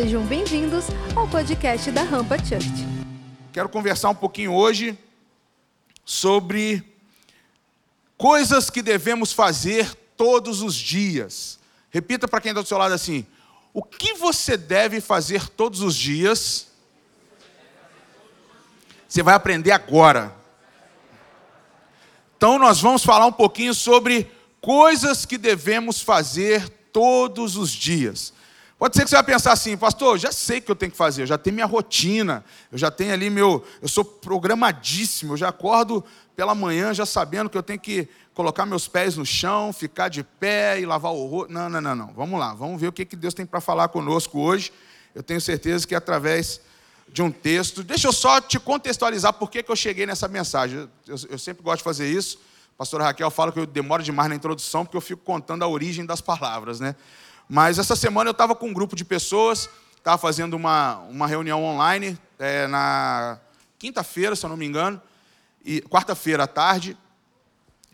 Sejam bem-vindos ao podcast da Rampa Church. Quero conversar um pouquinho hoje sobre coisas que devemos fazer todos os dias. Repita para quem está do seu lado assim: o que você deve fazer todos os dias? Você vai aprender agora. Então, nós vamos falar um pouquinho sobre coisas que devemos fazer todos os dias. Pode ser que você vai pensar assim, pastor, já sei o que eu tenho que fazer, eu já tenho minha rotina, eu já tenho ali meu. Eu sou programadíssimo, eu já acordo pela manhã já sabendo que eu tenho que colocar meus pés no chão, ficar de pé e lavar o rosto. Não, não, não, não. Vamos lá, vamos ver o que Deus tem para falar conosco hoje. Eu tenho certeza que através de um texto. Deixa eu só te contextualizar por que eu cheguei nessa mensagem. Eu, eu sempre gosto de fazer isso. A pastora Raquel fala que eu demoro demais na introdução porque eu fico contando a origem das palavras, né? Mas essa semana eu estava com um grupo de pessoas, estava fazendo uma, uma reunião online é, na quinta-feira, se eu não me engano, e quarta-feira à tarde,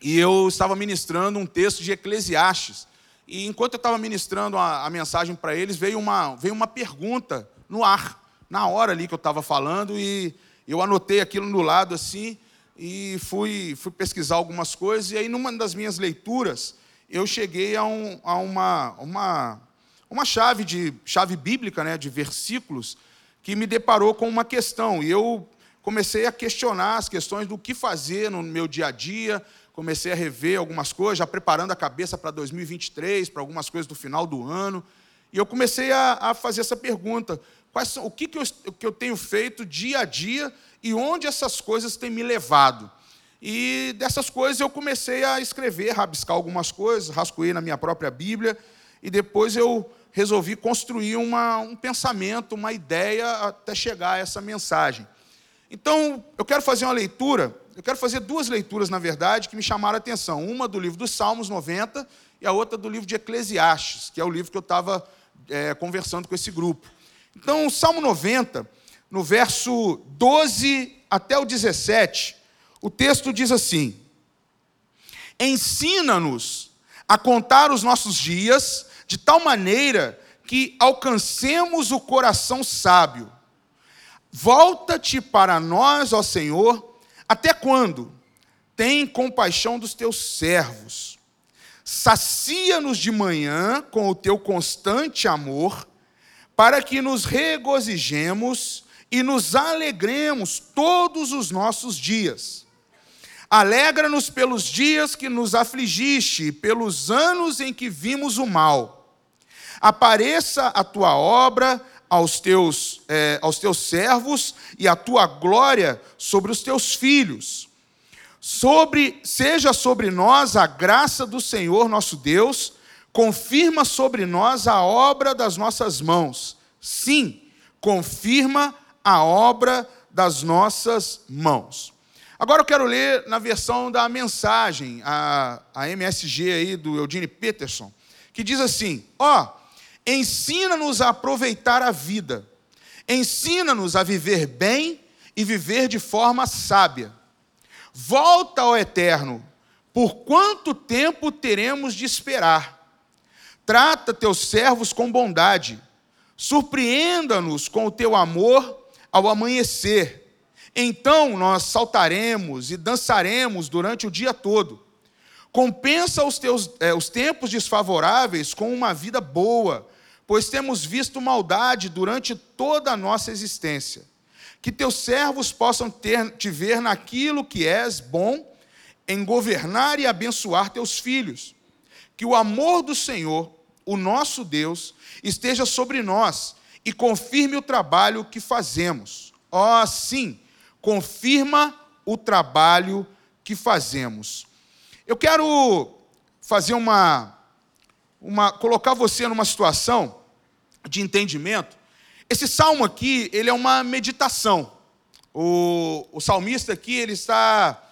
e eu estava ministrando um texto de Eclesiastes. E enquanto eu estava ministrando a, a mensagem para eles, veio uma, veio uma pergunta no ar, na hora ali que eu estava falando, e eu anotei aquilo no lado assim, e fui, fui pesquisar algumas coisas, e aí numa das minhas leituras, eu cheguei a, um, a uma, uma, uma chave de chave bíblica, né, de versículos, que me deparou com uma questão. E eu comecei a questionar as questões do que fazer no meu dia a dia, comecei a rever algumas coisas, já preparando a cabeça para 2023, para algumas coisas do final do ano. E eu comecei a, a fazer essa pergunta: são, o que, que, eu, que eu tenho feito dia a dia e onde essas coisas têm me levado? E dessas coisas eu comecei a escrever, rabiscar algumas coisas, rascunhei na minha própria Bíblia, e depois eu resolvi construir uma, um pensamento, uma ideia até chegar a essa mensagem. Então, eu quero fazer uma leitura, eu quero fazer duas leituras, na verdade, que me chamaram a atenção. Uma do livro dos Salmos 90 e a outra do livro de Eclesiastes, que é o livro que eu estava é, conversando com esse grupo. Então, o Salmo 90, no verso 12 até o 17, o texto diz assim: Ensina-nos a contar os nossos dias de tal maneira que alcancemos o coração sábio. Volta-te para nós, ó Senhor, até quando? Tem compaixão dos teus servos. Sacia-nos de manhã com o teu constante amor, para que nos regozijemos e nos alegremos todos os nossos dias Alegra-nos pelos dias que nos afligiste, pelos anos em que vimos o mal. Apareça a tua obra aos teus, é, aos teus servos e a tua glória sobre os teus filhos. Sobre, seja sobre nós a graça do Senhor nosso Deus, confirma sobre nós a obra das nossas mãos. Sim, confirma a obra das nossas mãos. Agora eu quero ler na versão da mensagem, a, a MSG aí do Eugene Peterson, que diz assim: ó, ensina-nos a aproveitar a vida, ensina-nos a viver bem e viver de forma sábia. Volta ao Eterno, por quanto tempo teremos de esperar? Trata teus servos com bondade, surpreenda-nos com o teu amor ao amanhecer então nós saltaremos e dançaremos durante o dia todo. Compensa os, teus, é, os tempos desfavoráveis com uma vida boa, pois temos visto maldade durante toda a nossa existência. Que teus servos possam ter, te ver naquilo que és bom, em governar e abençoar teus filhos. Que o amor do Senhor, o nosso Deus, esteja sobre nós e confirme o trabalho que fazemos. Ó, oh, sim, confirma o trabalho que fazemos. Eu quero fazer uma, uma colocar você numa situação de entendimento. Esse salmo aqui, ele é uma meditação. O, o salmista aqui, ele está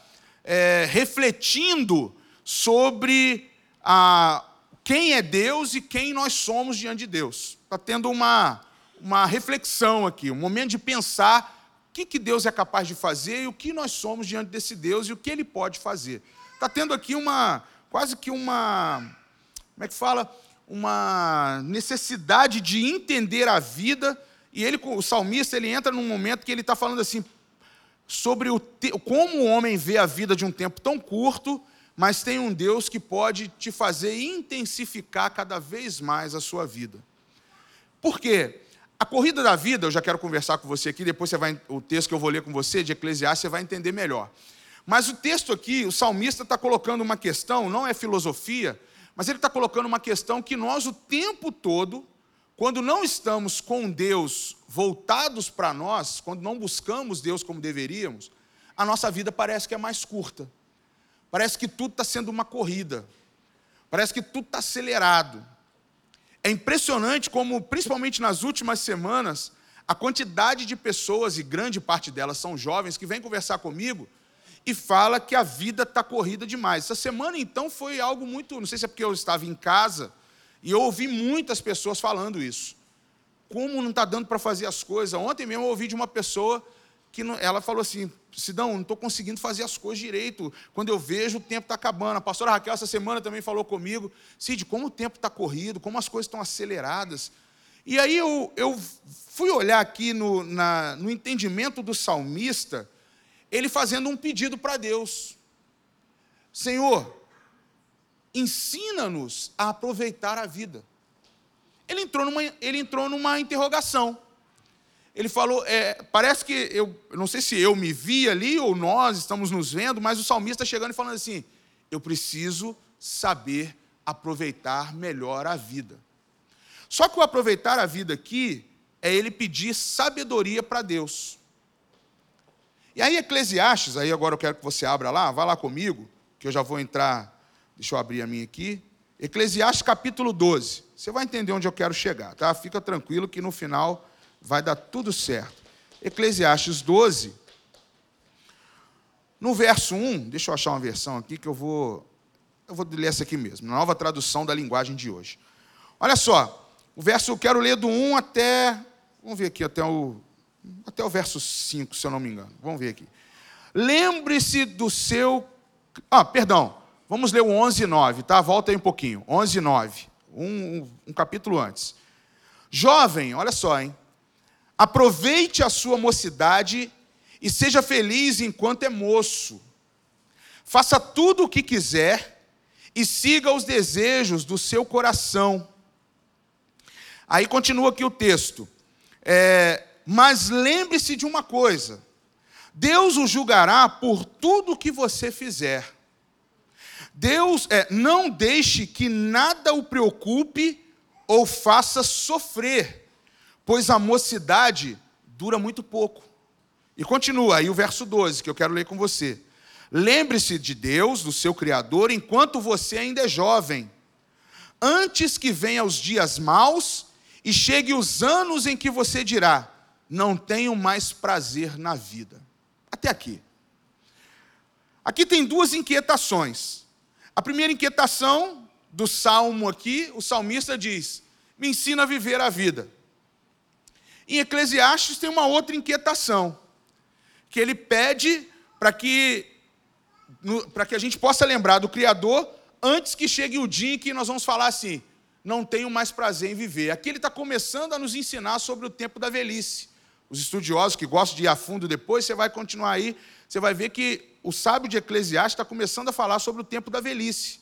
é, refletindo sobre a, quem é Deus e quem nós somos diante de Deus. Está tendo uma, uma reflexão aqui, um momento de pensar que, que Deus é capaz de fazer e o que nós somos diante desse Deus e o que Ele pode fazer. Está tendo aqui uma, quase que uma, como é que fala? uma necessidade de entender a vida, e ele, o salmista, ele entra num momento que ele está falando assim sobre o como o homem vê a vida de um tempo tão curto, mas tem um Deus que pode te fazer intensificar cada vez mais a sua vida. Por quê? A corrida da vida, eu já quero conversar com você aqui, depois você vai, o texto que eu vou ler com você, de Eclesiastes, você vai entender melhor. Mas o texto aqui, o salmista está colocando uma questão, não é filosofia, mas ele está colocando uma questão que nós, o tempo todo, quando não estamos com Deus voltados para nós, quando não buscamos Deus como deveríamos, a nossa vida parece que é mais curta. Parece que tudo está sendo uma corrida. Parece que tudo está acelerado. É impressionante como, principalmente nas últimas semanas, a quantidade de pessoas, e grande parte delas são jovens, que vêm conversar comigo e fala que a vida está corrida demais. Essa semana, então, foi algo muito. Não sei se é porque eu estava em casa e eu ouvi muitas pessoas falando isso. Como não está dando para fazer as coisas? Ontem mesmo eu ouvi de uma pessoa que não, ela falou assim: Sidão, não estou conseguindo fazer as coisas direito. Quando eu vejo, o tempo está acabando. A pastora Raquel, essa semana, também falou comigo: Cid, como o tempo está corrido, como as coisas estão aceleradas. E aí eu, eu fui olhar aqui no, na, no entendimento do salmista ele fazendo um pedido para Deus: Senhor, ensina-nos a aproveitar a vida. Ele entrou numa, ele entrou numa interrogação. Ele falou, é, parece que eu não sei se eu me vi ali ou nós estamos nos vendo, mas o salmista chegando e falando assim: eu preciso saber aproveitar melhor a vida. Só que o aproveitar a vida aqui é ele pedir sabedoria para Deus. E aí, Eclesiastes, aí agora eu quero que você abra lá, vá lá comigo, que eu já vou entrar, deixa eu abrir a minha aqui. Eclesiastes capítulo 12. Você vai entender onde eu quero chegar, tá? Fica tranquilo que no final vai dar tudo certo. Eclesiastes 12, no verso 1, deixa eu achar uma versão aqui que eu vou. Eu vou ler essa aqui mesmo, nova tradução da linguagem de hoje. Olha só, o verso eu quero ler do 1 até. Vamos ver aqui até o até o verso 5, se eu não me engano. Vamos ver aqui. Lembre-se do seu. Ah, perdão. Vamos ler o 11 9, tá? Volta aí um pouquinho. 11 9. Um, um, um capítulo antes. Jovem, olha só, hein? Aproveite a sua mocidade e seja feliz enquanto é moço. Faça tudo o que quiser e siga os desejos do seu coração. Aí continua aqui o texto. É, mas lembre-se de uma coisa: Deus o julgará por tudo que você fizer. Deus é, não deixe que nada o preocupe ou faça sofrer, pois a mocidade dura muito pouco. E continua aí o verso 12, que eu quero ler com você. Lembre-se de Deus, do seu Criador, enquanto você ainda é jovem, antes que venham os dias maus e chegue os anos em que você dirá: não tenho mais prazer na vida. Até aqui. Aqui tem duas inquietações. A primeira inquietação do salmo aqui, o salmista diz: Me ensina a viver a vida. Em Eclesiastes tem uma outra inquietação, que ele pede para que para que a gente possa lembrar do Criador antes que chegue o dia em que nós vamos falar assim: não tenho mais prazer em viver. Aqui ele está começando a nos ensinar sobre o tempo da velhice os estudiosos que gostam de ir a fundo depois, você vai continuar aí, você vai ver que o sábio de Eclesiastes está começando a falar sobre o tempo da velhice.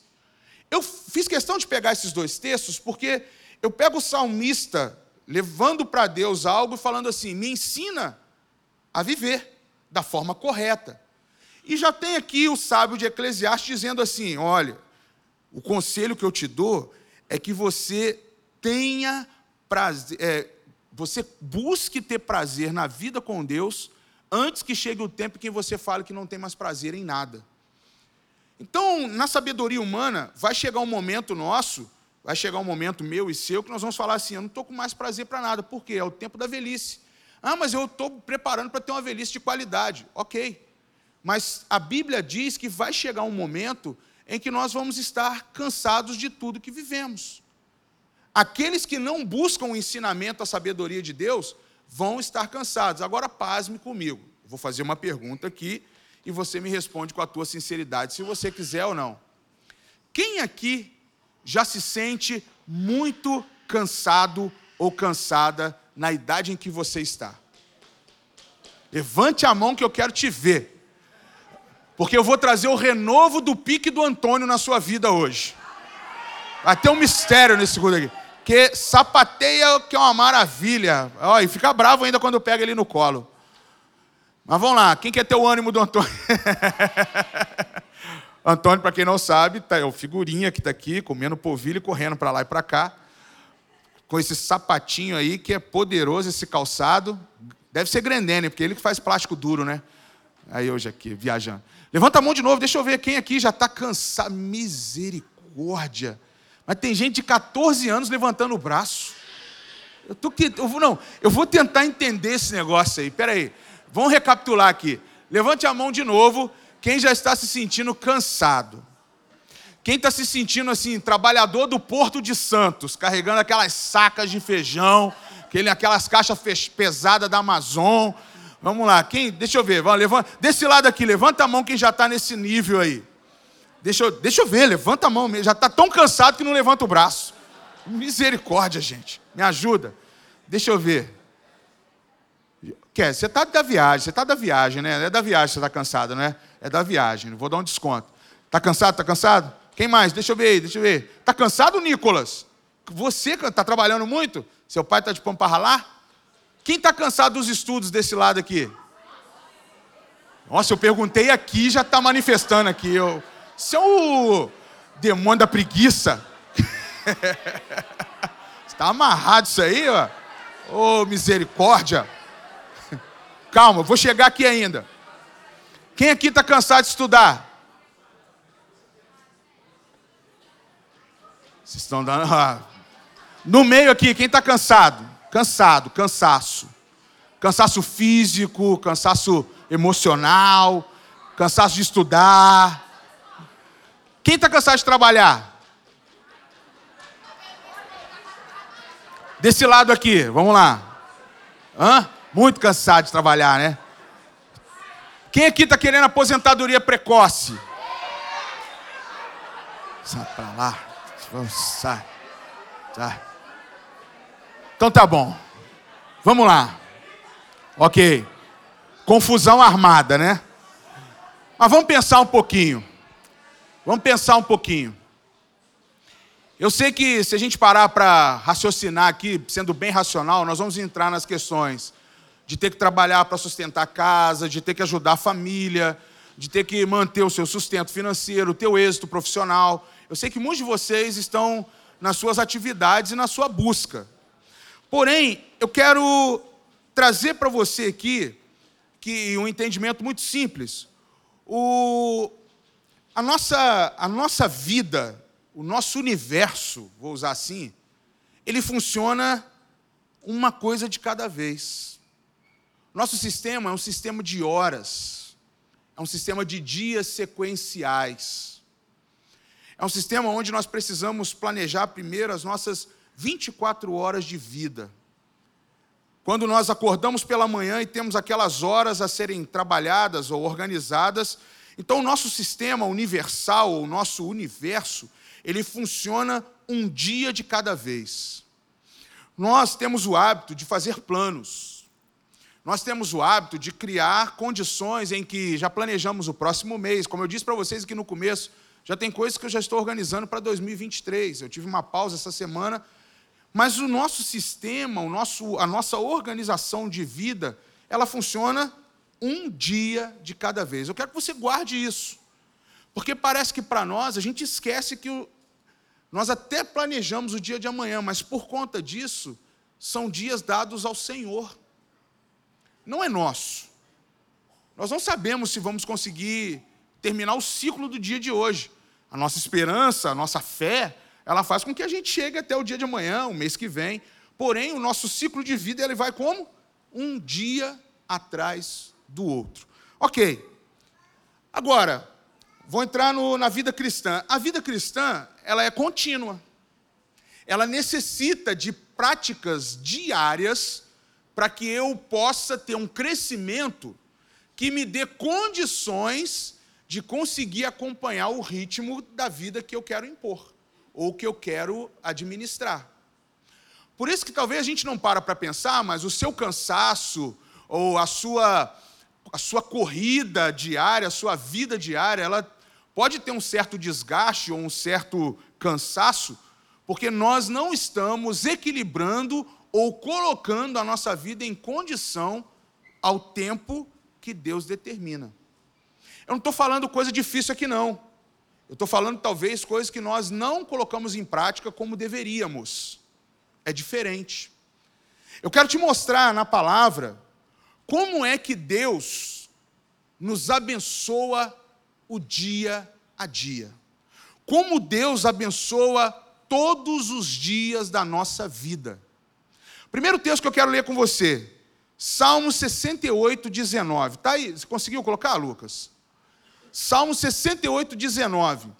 Eu fiz questão de pegar esses dois textos porque eu pego o salmista levando para Deus algo e falando assim: me ensina a viver da forma correta. E já tem aqui o sábio de Eclesiastes dizendo assim: olha, o conselho que eu te dou é que você tenha prazer, é, você busque ter prazer na vida com Deus antes que chegue o tempo em que você fale que não tem mais prazer em nada. Então, na sabedoria humana, vai chegar um momento nosso, vai chegar um momento meu e seu, que nós vamos falar assim: eu não estou com mais prazer para nada, por quê? É o tempo da velhice. Ah, mas eu estou preparando para ter uma velhice de qualidade. Ok. Mas a Bíblia diz que vai chegar um momento em que nós vamos estar cansados de tudo que vivemos. Aqueles que não buscam o ensinamento, a sabedoria de Deus, vão estar cansados. Agora, pasme comigo. Vou fazer uma pergunta aqui e você me responde com a tua sinceridade, se você quiser ou não. Quem aqui já se sente muito cansado ou cansada na idade em que você está? Levante a mão que eu quero te ver. Porque eu vou trazer o renovo do pique do Antônio na sua vida hoje. Vai ter um mistério nesse segundo aqui. Que sapateia que é uma maravilha. Ó, e fica bravo ainda quando pega ele no colo. Mas vamos lá, quem quer ter o ânimo do Antônio? Antônio, para quem não sabe, tá, é o figurinha que está aqui, comendo polvilho e correndo para lá e para cá. Com esse sapatinho aí, que é poderoso, esse calçado. Deve ser Grendene, porque ele que faz plástico duro, né? Aí hoje aqui, viajando. Levanta a mão de novo, deixa eu ver quem aqui já está cansado. Misericórdia. Mas tem gente de 14 anos levantando o braço. Eu tô que, eu vou, não, eu vou tentar entender esse negócio aí. Pera aí. Vamos recapitular aqui. Levante a mão de novo, quem já está se sentindo cansado. Quem está se sentindo assim, trabalhador do Porto de Santos, carregando aquelas sacas de feijão, aquele, aquelas caixas pesadas da Amazon. Vamos lá, quem? Deixa eu ver, vamos, levanta, desse lado aqui, levanta a mão quem já está nesse nível aí. Deixa eu, deixa eu ver, levanta a mão, já está tão cansado que não levanta o braço. Misericórdia, gente, me ajuda. Deixa eu ver. Quer, você está da viagem, você está da viagem, né? É da viagem que você está cansado, né? É da viagem, vou dar um desconto. Está cansado, está cansado? Quem mais? Deixa eu ver aí, deixa eu ver. Está cansado, Nicolas? Você está trabalhando muito? Seu pai está de pão para ralar? Quem está cansado dos estudos desse lado aqui? Nossa, eu perguntei aqui já está manifestando aqui. Eu... Isso é o demônio da preguiça. Está amarrado isso aí, ó. Ô, oh, misericórdia. Calma, vou chegar aqui ainda. Quem aqui está cansado de estudar? Vocês estão dando. Ah. No meio aqui, quem está cansado? Cansado, cansaço. Cansaço físico, cansaço emocional, cansaço de estudar. Quem está cansado de trabalhar? Desse lado aqui, vamos lá. Hã? Muito cansado de trabalhar, né? Quem aqui está querendo aposentadoria precoce? Sai para lá. Vamos, sai. Sai. Então tá bom. Vamos lá. Ok. Confusão armada, né? Mas vamos pensar um pouquinho. Vamos pensar um pouquinho. Eu sei que se a gente parar para raciocinar aqui, sendo bem racional, nós vamos entrar nas questões de ter que trabalhar para sustentar a casa, de ter que ajudar a família, de ter que manter o seu sustento financeiro, o teu êxito profissional. Eu sei que muitos de vocês estão nas suas atividades e na sua busca. Porém, eu quero trazer para você aqui que um entendimento muito simples. O, a, nossa, a nossa vida, o nosso universo, vou usar assim, ele funciona uma coisa de cada vez. Nosso sistema é um sistema de horas, é um sistema de dias sequenciais. É um sistema onde nós precisamos planejar primeiro as nossas 24 horas de vida. Quando nós acordamos pela manhã e temos aquelas horas a serem trabalhadas ou organizadas, então o nosso sistema universal, o nosso universo, ele funciona um dia de cada vez. Nós temos o hábito de fazer planos. Nós temos o hábito de criar condições em que já planejamos o próximo mês. Como eu disse para vocês aqui no começo, já tem coisas que eu já estou organizando para 2023. Eu tive uma pausa essa semana, mas o nosso sistema, o nosso, a nossa organização de vida, ela funciona um dia de cada vez. Eu quero que você guarde isso, porque parece que para nós a gente esquece que o, nós até planejamos o dia de amanhã, mas por conta disso são dias dados ao Senhor não é nosso. Nós não sabemos se vamos conseguir terminar o ciclo do dia de hoje. A nossa esperança, a nossa fé, ela faz com que a gente chegue até o dia de amanhã, o mês que vem. Porém, o nosso ciclo de vida ele vai como? Um dia atrás do outro. Ok. Agora, vou entrar no, na vida cristã. A vida cristã, ela é contínua. Ela necessita de práticas diárias para que eu possa ter um crescimento que me dê condições de conseguir acompanhar o ritmo da vida que eu quero impor. ou que eu quero administrar. Por isso que talvez a gente não para para pensar, mas o seu cansaço ou a sua a sua corrida diária, a sua vida diária, ela pode ter um certo desgaste ou um certo cansaço, porque nós não estamos equilibrando ou colocando a nossa vida em condição ao tempo que Deus determina. Eu não estou falando coisa difícil aqui, não. Eu estou falando talvez coisas que nós não colocamos em prática como deveríamos. É diferente. Eu quero te mostrar na palavra como é que Deus nos abençoa o dia a dia. Como Deus abençoa todos os dias da nossa vida. Primeiro texto que eu quero ler com você, Salmo 68, 19. Está aí? Você conseguiu colocar, Lucas? Salmo 68, 19.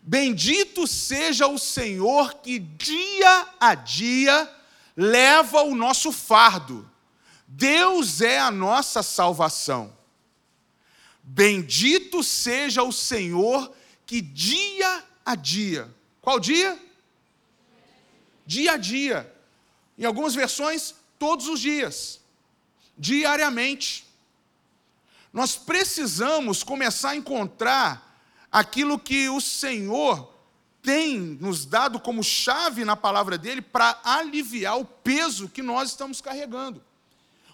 Bendito seja o Senhor que dia a dia leva o nosso fardo. Deus é a nossa salvação. Bendito seja o Senhor que dia a dia. Qual dia? Dia a dia. Em algumas versões, todos os dias. Diariamente. Nós precisamos começar a encontrar aquilo que o Senhor tem nos dado como chave na palavra dele para aliviar o peso que nós estamos carregando.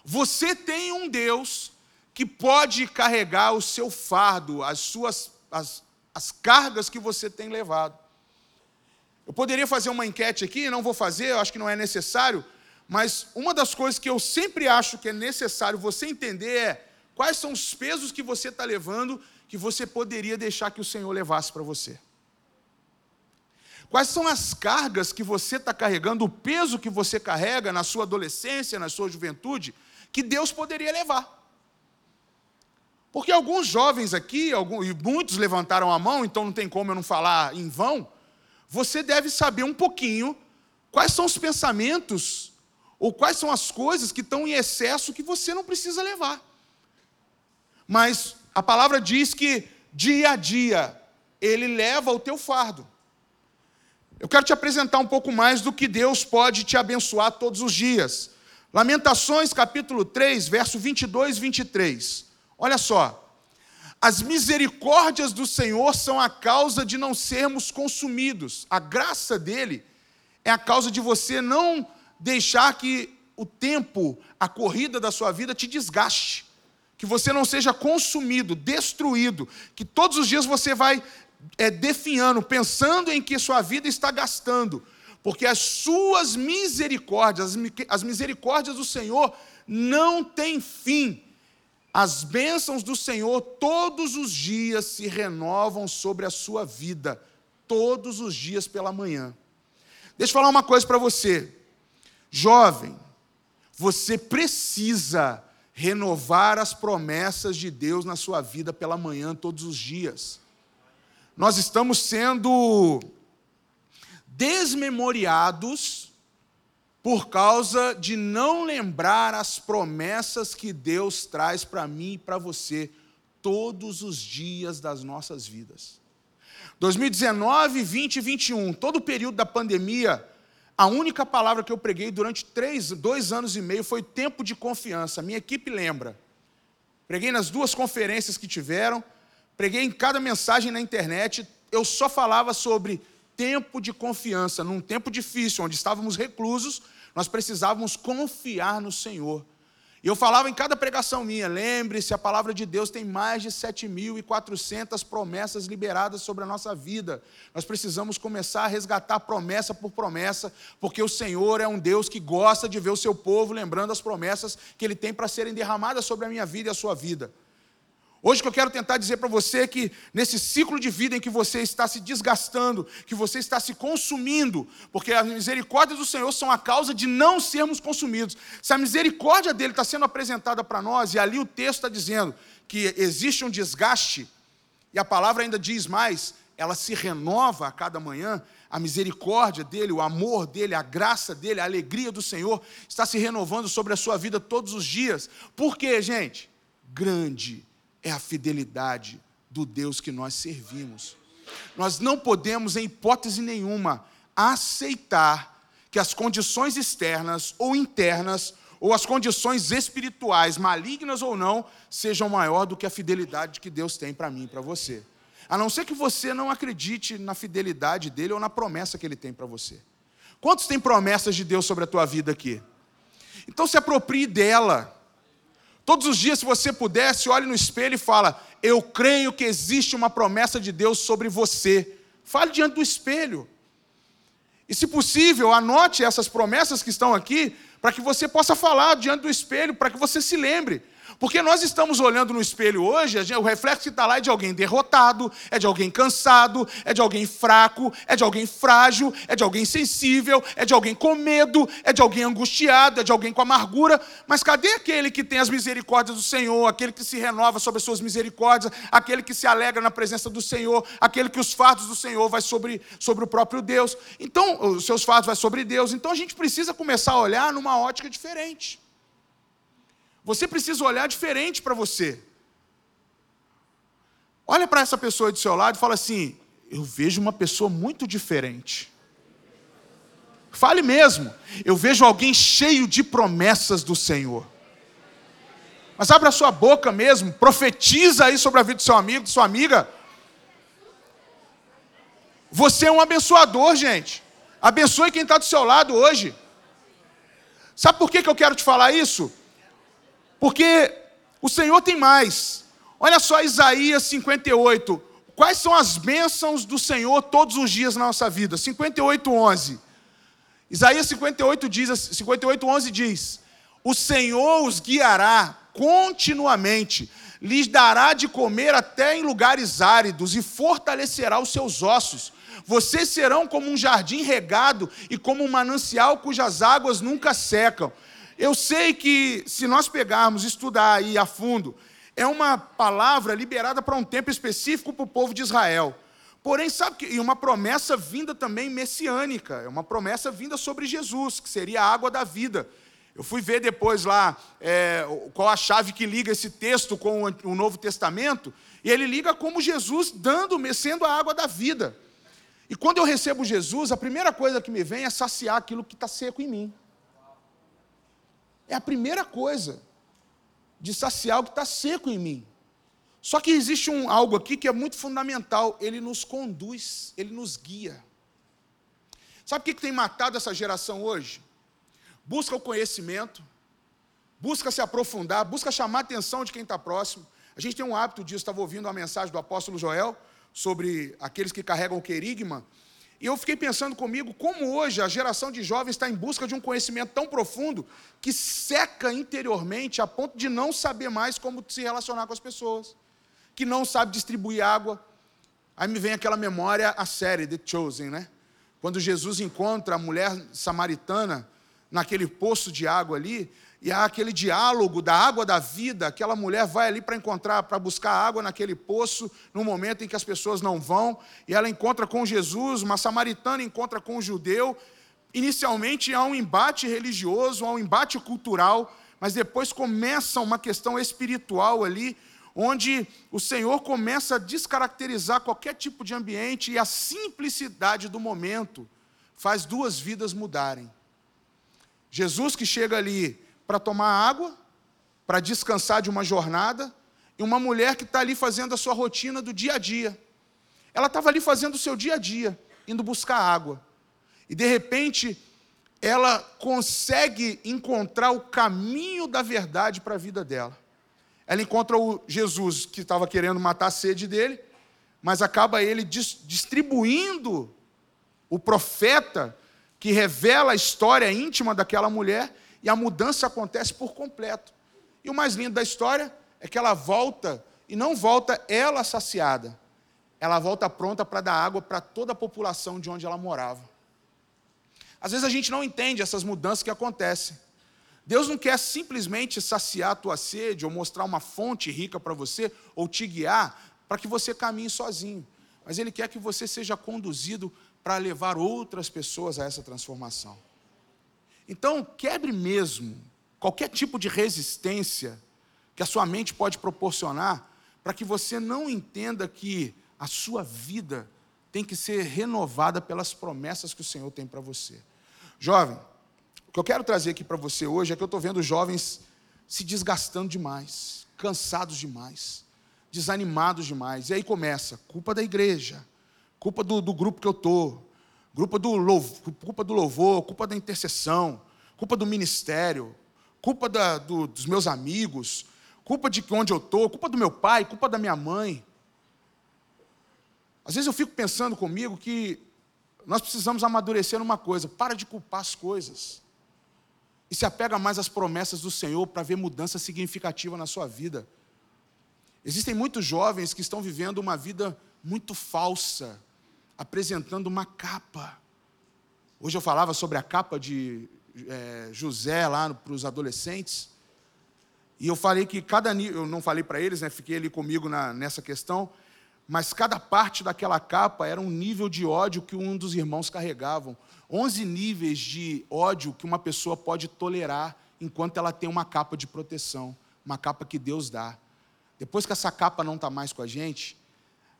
Você tem um Deus que pode carregar o seu fardo, as suas as, as cargas que você tem levado. Eu poderia fazer uma enquete aqui, não vou fazer, eu acho que não é necessário, mas uma das coisas que eu sempre acho que é necessário você entender é quais são os pesos que você está levando que você poderia deixar que o Senhor levasse para você. Quais são as cargas que você está carregando, o peso que você carrega na sua adolescência, na sua juventude, que Deus poderia levar. Porque alguns jovens aqui, alguns, e muitos levantaram a mão, então não tem como eu não falar em vão. Você deve saber um pouquinho quais são os pensamentos ou quais são as coisas que estão em excesso que você não precisa levar. Mas a palavra diz que dia a dia ele leva o teu fardo. Eu quero te apresentar um pouco mais do que Deus pode te abençoar todos os dias. Lamentações, capítulo 3, verso 22 e 23. Olha só. As misericórdias do Senhor são a causa de não sermos consumidos. A graça dele é a causa de você não deixar que o tempo, a corrida da sua vida te desgaste. Que você não seja consumido, destruído. Que todos os dias você vai é, definhando, pensando em que sua vida está gastando porque as suas misericórdias, as misericórdias do Senhor não têm fim. As bênçãos do Senhor todos os dias se renovam sobre a sua vida, todos os dias pela manhã. Deixa eu falar uma coisa para você, jovem, você precisa renovar as promessas de Deus na sua vida pela manhã, todos os dias. Nós estamos sendo desmemoriados por causa de não lembrar as promessas que Deus traz para mim e para você todos os dias das nossas vidas. 2019, 20 e 21, todo o período da pandemia, a única palavra que eu preguei durante três, dois anos e meio foi tempo de confiança. Minha equipe lembra. Preguei nas duas conferências que tiveram, preguei em cada mensagem na internet. Eu só falava sobre tempo de confiança, num tempo difícil, onde estávamos reclusos, nós precisávamos confiar no Senhor. E eu falava em cada pregação minha, lembre-se, a palavra de Deus tem mais de 7.400 promessas liberadas sobre a nossa vida. Nós precisamos começar a resgatar promessa por promessa, porque o Senhor é um Deus que gosta de ver o seu povo lembrando as promessas que Ele tem para serem derramadas sobre a minha vida e a sua vida. Hoje que eu quero tentar dizer para você é que nesse ciclo de vida em que você está se desgastando, que você está se consumindo, porque as misericórdias do Senhor são a causa de não sermos consumidos. Se a misericórdia dele está sendo apresentada para nós, e ali o texto está dizendo que existe um desgaste, e a palavra ainda diz mais, ela se renova a cada manhã, a misericórdia dele, o amor dele, a graça dele, a alegria do Senhor está se renovando sobre a sua vida todos os dias. Por quê, gente? Grande é a fidelidade do Deus que nós servimos. Nós não podemos, em hipótese nenhuma, aceitar que as condições externas ou internas, ou as condições espirituais, malignas ou não, sejam maior do que a fidelidade que Deus tem para mim e para você. A não ser que você não acredite na fidelidade dele ou na promessa que ele tem para você. Quantos têm promessas de Deus sobre a tua vida aqui? Então se aproprie dela. Todos os dias, se você pudesse, olhe no espelho e fala: Eu creio que existe uma promessa de Deus sobre você. Fale diante do espelho. E, se possível, anote essas promessas que estão aqui, para que você possa falar diante do espelho, para que você se lembre. Porque nós estamos olhando no espelho hoje, o reflexo que está lá é de alguém derrotado, é de alguém cansado, é de alguém fraco, é de alguém frágil, é de alguém sensível, é de alguém com medo, é de alguém angustiado, é de alguém com amargura. Mas cadê aquele que tem as misericórdias do Senhor, aquele que se renova sobre as suas misericórdias, aquele que se alegra na presença do Senhor, aquele que os fardos do Senhor vai sobre, sobre o próprio Deus? Então, os seus fardos vai sobre Deus. Então a gente precisa começar a olhar numa ótica diferente. Você precisa olhar diferente para você. Olha para essa pessoa do seu lado e fala assim: Eu vejo uma pessoa muito diferente. Fale mesmo. Eu vejo alguém cheio de promessas do Senhor. Mas abra a sua boca mesmo, profetiza aí sobre a vida do seu amigo, de sua amiga. Você é um abençoador, gente. Abençoe quem está do seu lado hoje. Sabe por que, que eu quero te falar isso? Porque o Senhor tem mais. Olha só Isaías 58. Quais são as bênçãos do Senhor todos os dias na nossa vida? 58, 11. Isaías 58, diz, 58, 11 diz: O Senhor os guiará continuamente, lhes dará de comer até em lugares áridos e fortalecerá os seus ossos. Vocês serão como um jardim regado e como um manancial cujas águas nunca secam. Eu sei que se nós pegarmos, estudar aí a fundo, é uma palavra liberada para um tempo específico para o povo de Israel. Porém, sabe que e uma promessa vinda também messiânica, é uma promessa vinda sobre Jesus, que seria a água da vida. Eu fui ver depois lá é, qual a chave que liga esse texto com o Novo Testamento, e ele liga como Jesus dando, sendo a água da vida. E quando eu recebo Jesus, a primeira coisa que me vem é saciar aquilo que está seco em mim. É a primeira coisa de saciar o que está seco em mim. Só que existe um, algo aqui que é muito fundamental. Ele nos conduz, ele nos guia. Sabe o que, que tem matado essa geração hoje? Busca o conhecimento, busca se aprofundar, busca chamar a atenção de quem está próximo. A gente tem um hábito disso, estava ouvindo uma mensagem do apóstolo Joel sobre aqueles que carregam o querigma, e eu fiquei pensando comigo como hoje a geração de jovens está em busca de um conhecimento tão profundo que seca interiormente a ponto de não saber mais como se relacionar com as pessoas, que não sabe distribuir água. Aí me vem aquela memória, a série The Chosen, né? Quando Jesus encontra a mulher samaritana naquele poço de água ali, e há aquele diálogo da água da vida, aquela mulher vai ali para encontrar, para buscar água naquele poço, no momento em que as pessoas não vão, e ela encontra com Jesus, uma samaritana encontra com um judeu. Inicialmente há um embate religioso, há um embate cultural, mas depois começa uma questão espiritual ali, onde o Senhor começa a descaracterizar qualquer tipo de ambiente e a simplicidade do momento faz duas vidas mudarem. Jesus que chega ali para tomar água, para descansar de uma jornada, e uma mulher que está ali fazendo a sua rotina do dia a dia. Ela estava ali fazendo o seu dia a dia, indo buscar água. E de repente, ela consegue encontrar o caminho da verdade para a vida dela. Ela encontra o Jesus que estava querendo matar a sede dele, mas acaba ele distribuindo o profeta que revela a história íntima daquela mulher e a mudança acontece por completo. E o mais lindo da história é que ela volta, e não volta ela saciada, ela volta pronta para dar água para toda a população de onde ela morava. Às vezes a gente não entende essas mudanças que acontecem. Deus não quer simplesmente saciar a tua sede ou mostrar uma fonte rica para você ou te guiar para que você caminhe sozinho, mas Ele quer que você seja conduzido para levar outras pessoas a essa transformação. Então, quebre mesmo qualquer tipo de resistência que a sua mente pode proporcionar, para que você não entenda que a sua vida tem que ser renovada pelas promessas que o Senhor tem para você. Jovem, o que eu quero trazer aqui para você hoje é que eu estou vendo jovens se desgastando demais, cansados demais, desanimados demais. E aí começa, culpa da igreja, culpa do, do grupo que eu estou, culpa do, louvor, culpa do louvor, culpa da intercessão, culpa do ministério, culpa da, do, dos meus amigos, culpa de onde eu estou, culpa do meu pai, culpa da minha mãe. Às vezes eu fico pensando comigo que nós precisamos amadurecer numa coisa: para de culpar as coisas. E se apega mais às promessas do Senhor para ver mudança significativa na sua vida. Existem muitos jovens que estão vivendo uma vida muito falsa, apresentando uma capa. Hoje eu falava sobre a capa de é, José lá para os adolescentes. E eu falei que cada eu não falei para eles, né, fiquei ali comigo na, nessa questão, mas cada parte daquela capa era um nível de ódio que um dos irmãos carregavam. Onze níveis de ódio que uma pessoa pode tolerar enquanto ela tem uma capa de proteção, uma capa que Deus dá. Depois que essa capa não está mais com a gente,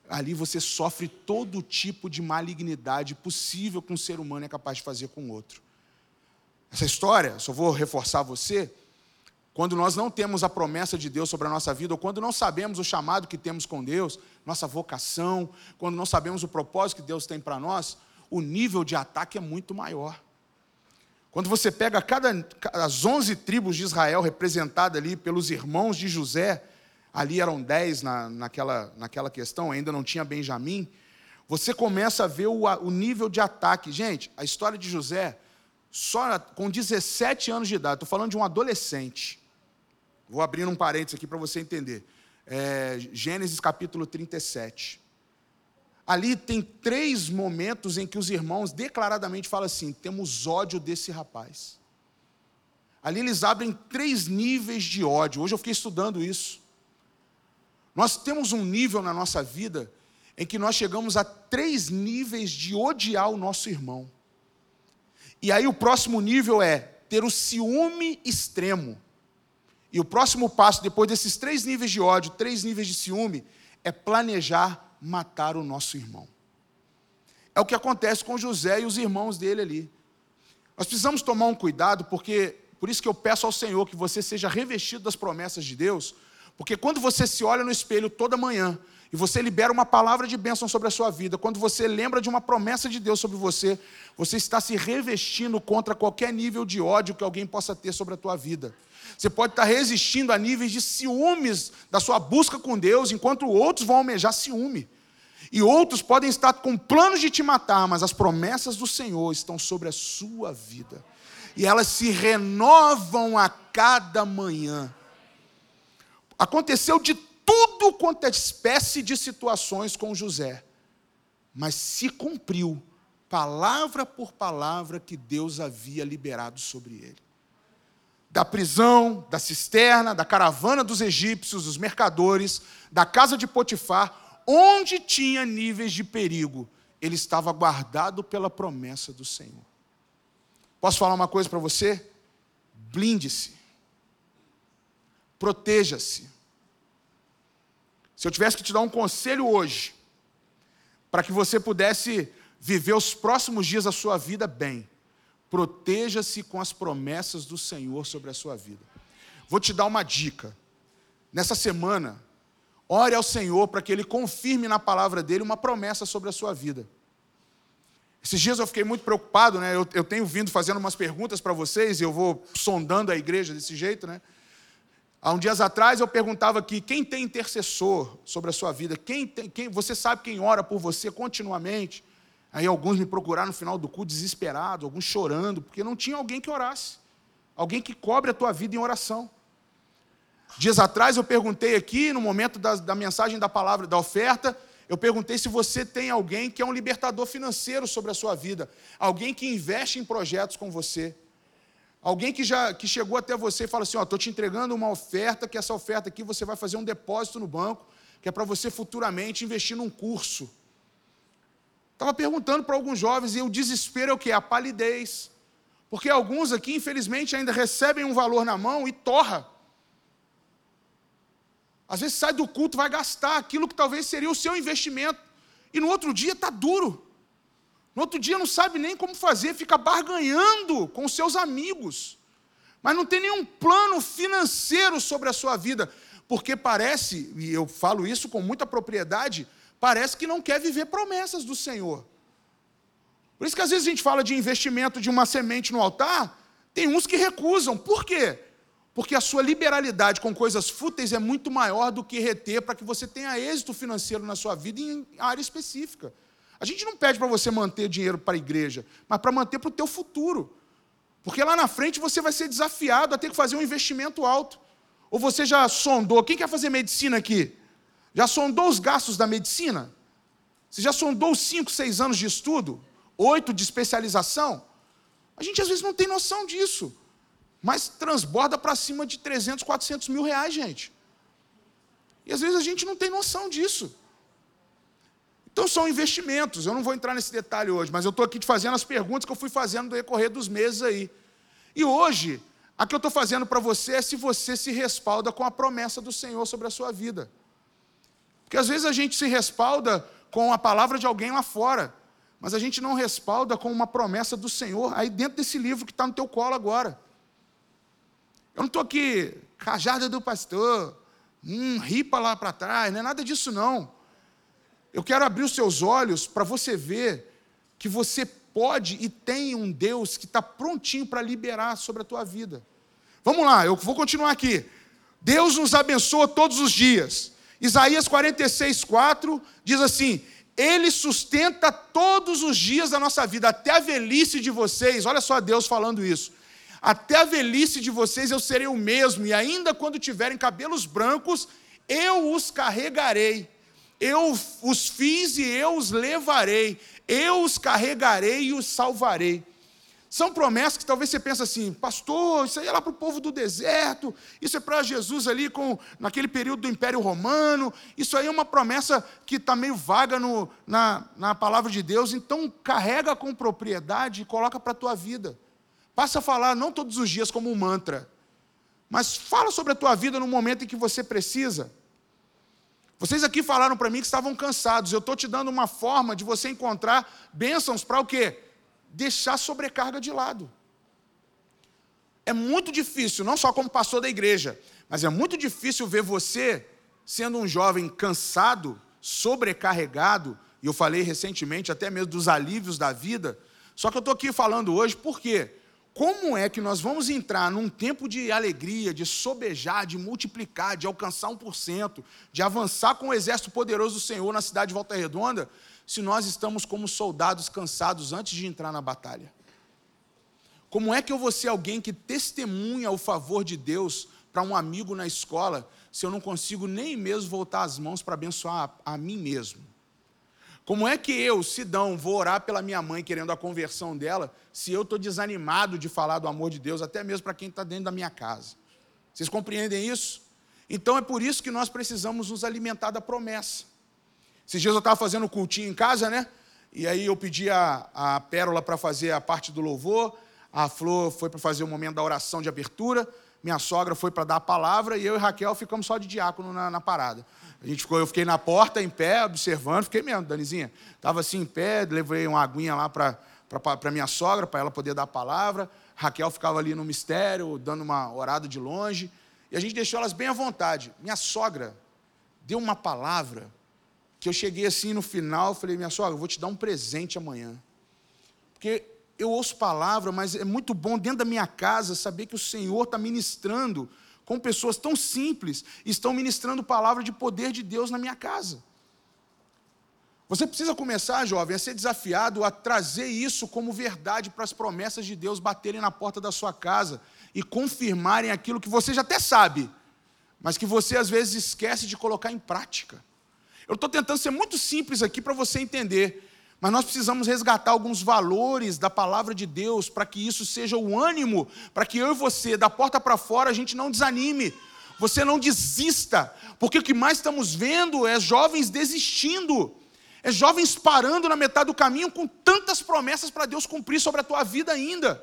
ali você sofre todo tipo de malignidade possível que um ser humano é capaz de fazer com o outro. Essa história, só vou reforçar você, quando nós não temos a promessa de Deus sobre a nossa vida, ou quando não sabemos o chamado que temos com Deus, nossa vocação, quando não sabemos o propósito que Deus tem para nós, o nível de ataque é muito maior. Quando você pega cada, as 11 tribos de Israel representadas ali pelos irmãos de José, ali eram 10 na, naquela, naquela questão, ainda não tinha Benjamim, você começa a ver o, o nível de ataque. Gente, a história de José, só com 17 anos de idade, estou falando de um adolescente, Vou abrir um parênteses aqui para você entender. É, Gênesis capítulo 37. Ali tem três momentos em que os irmãos declaradamente falam assim: temos ódio desse rapaz. Ali eles abrem três níveis de ódio. Hoje eu fiquei estudando isso. Nós temos um nível na nossa vida em que nós chegamos a três níveis de odiar o nosso irmão. E aí o próximo nível é ter o ciúme extremo. E o próximo passo, depois desses três níveis de ódio, três níveis de ciúme, é planejar matar o nosso irmão. É o que acontece com José e os irmãos dele ali. Nós precisamos tomar um cuidado, porque por isso que eu peço ao Senhor que você seja revestido das promessas de Deus, porque quando você se olha no espelho toda manhã e você libera uma palavra de bênção sobre a sua vida, quando você lembra de uma promessa de Deus sobre você, você está se revestindo contra qualquer nível de ódio que alguém possa ter sobre a tua vida. Você pode estar resistindo a níveis de ciúmes da sua busca com Deus, enquanto outros vão almejar ciúme. E outros podem estar com planos de te matar, mas as promessas do Senhor estão sobre a sua vida. E elas se renovam a cada manhã. Aconteceu de tudo quanto é espécie de situações com José, mas se cumpriu, palavra por palavra, que Deus havia liberado sobre ele da prisão, da cisterna, da caravana dos egípcios, dos mercadores, da casa de Potifar, onde tinha níveis de perigo, ele estava guardado pela promessa do Senhor. Posso falar uma coisa para você? Blinde-se. Proteja-se. Se eu tivesse que te dar um conselho hoje, para que você pudesse viver os próximos dias da sua vida bem, Proteja-se com as promessas do Senhor sobre a sua vida. Vou te dar uma dica. Nessa semana, ore ao Senhor para que Ele confirme na palavra dele uma promessa sobre a sua vida. Esses dias eu fiquei muito preocupado, né? Eu, eu tenho vindo fazendo umas perguntas para vocês, e eu vou sondando a igreja desse jeito, né? Há uns dias atrás eu perguntava aqui: quem tem intercessor sobre a sua vida? Quem tem, quem, você sabe quem ora por você continuamente? Aí alguns me procuraram no final do culto desesperados, alguns chorando, porque não tinha alguém que orasse. Alguém que cobre a tua vida em oração. Dias atrás eu perguntei aqui, no momento da, da mensagem da palavra, da oferta, eu perguntei se você tem alguém que é um libertador financeiro sobre a sua vida, alguém que investe em projetos com você, alguém que já que chegou até você e fala assim, ó, estou te entregando uma oferta, que essa oferta aqui você vai fazer um depósito no banco, que é para você futuramente investir num curso. Estava perguntando para alguns jovens e o desespero é o que? A palidez. Porque alguns aqui, infelizmente, ainda recebem um valor na mão e torra. Às vezes sai do culto, vai gastar aquilo que talvez seria o seu investimento e no outro dia está duro. No outro dia não sabe nem como fazer, fica barganhando com seus amigos. Mas não tem nenhum plano financeiro sobre a sua vida, porque parece, e eu falo isso com muita propriedade, parece que não quer viver promessas do Senhor. Por isso que às vezes a gente fala de investimento de uma semente no altar, tem uns que recusam. Por quê? Porque a sua liberalidade com coisas fúteis é muito maior do que reter para que você tenha êxito financeiro na sua vida em área específica. A gente não pede para você manter dinheiro para a igreja, mas para manter para o teu futuro. Porque lá na frente você vai ser desafiado a ter que fazer um investimento alto. Ou você já sondou, quem quer fazer medicina aqui? Já sondou os gastos da medicina? Você já sondou os 5, 6 anos de estudo? Oito de especialização? A gente às vezes não tem noção disso mas transborda para cima de 300, 400 mil reais, gente. E às vezes a gente não tem noção disso. Então são investimentos. Eu não vou entrar nesse detalhe hoje, mas eu estou aqui te fazendo as perguntas que eu fui fazendo no decorrer dos meses aí. E hoje, a que eu estou fazendo para você é se você se respalda com a promessa do Senhor sobre a sua vida. Porque às vezes a gente se respalda com a palavra de alguém lá fora, mas a gente não respalda com uma promessa do Senhor aí dentro desse livro que está no teu colo agora. Eu não estou aqui, cajada do pastor, hum, ripa lá para trás, não é nada disso não. Eu quero abrir os seus olhos para você ver que você pode e tem um Deus que está prontinho para liberar sobre a tua vida. Vamos lá, eu vou continuar aqui. Deus nos abençoa todos os dias. Isaías 46, 4 diz assim: Ele sustenta todos os dias da nossa vida, até a velhice de vocês. Olha só Deus falando isso até a velhice de vocês eu serei o mesmo, e ainda quando tiverem cabelos brancos, eu os carregarei. Eu os fiz e eu os levarei. Eu os carregarei e os salvarei. São promessas que talvez você pense assim, pastor, isso aí é lá para o povo do deserto, isso é para Jesus ali com, naquele período do Império Romano, isso aí é uma promessa que está meio vaga no, na, na palavra de Deus, então carrega com propriedade e coloca para a tua vida. Passa a falar não todos os dias como um mantra, mas fala sobre a tua vida no momento em que você precisa. Vocês aqui falaram para mim que estavam cansados. Eu estou te dando uma forma de você encontrar bênçãos para o quê? Deixar sobrecarga de lado. É muito difícil, não só como pastor da igreja, mas é muito difícil ver você sendo um jovem cansado, sobrecarregado, e eu falei recentemente até mesmo dos alívios da vida. Só que eu estou aqui falando hoje por quê? Como é que nós vamos entrar num tempo de alegria, de sobejar, de multiplicar, de alcançar 1%, de avançar com o exército poderoso do Senhor na cidade de Volta Redonda, se nós estamos como soldados cansados antes de entrar na batalha? Como é que eu vou ser alguém que testemunha o favor de Deus para um amigo na escola, se eu não consigo nem mesmo voltar as mãos para abençoar a, a mim mesmo? Como é que eu, Sidão, vou orar pela minha mãe querendo a conversão dela, se eu estou desanimado de falar do amor de Deus, até mesmo para quem está dentro da minha casa? Vocês compreendem isso? Então é por isso que nós precisamos nos alimentar da promessa. Esses dias eu estava fazendo cultinho em casa, né? E aí eu pedi a, a Pérola para fazer a parte do louvor, a Flor foi para fazer o momento da oração de abertura, minha sogra foi para dar a palavra e eu e Raquel ficamos só de diácono na, na parada. A gente ficou, eu fiquei na porta, em pé, observando, fiquei mesmo, Danizinha. Estava assim em pé, levei uma aguinha lá para minha sogra, para ela poder dar a palavra. Raquel ficava ali no mistério, dando uma orada de longe. E a gente deixou elas bem à vontade. Minha sogra deu uma palavra que eu cheguei assim no final, falei, minha sogra, eu vou te dar um presente amanhã. Porque eu ouço palavra, mas é muito bom dentro da minha casa saber que o Senhor está ministrando com pessoas tão simples, estão ministrando palavra de poder de Deus na minha casa. Você precisa começar, jovem, a ser desafiado a trazer isso como verdade para as promessas de Deus baterem na porta da sua casa e confirmarem aquilo que você já até sabe, mas que você às vezes esquece de colocar em prática. Eu estou tentando ser muito simples aqui para você entender. Mas nós precisamos resgatar alguns valores da palavra de Deus para que isso seja o ânimo, para que eu e você, da porta para fora, a gente não desanime, você não desista, porque o que mais estamos vendo é jovens desistindo, é jovens parando na metade do caminho com tantas promessas para Deus cumprir sobre a tua vida ainda.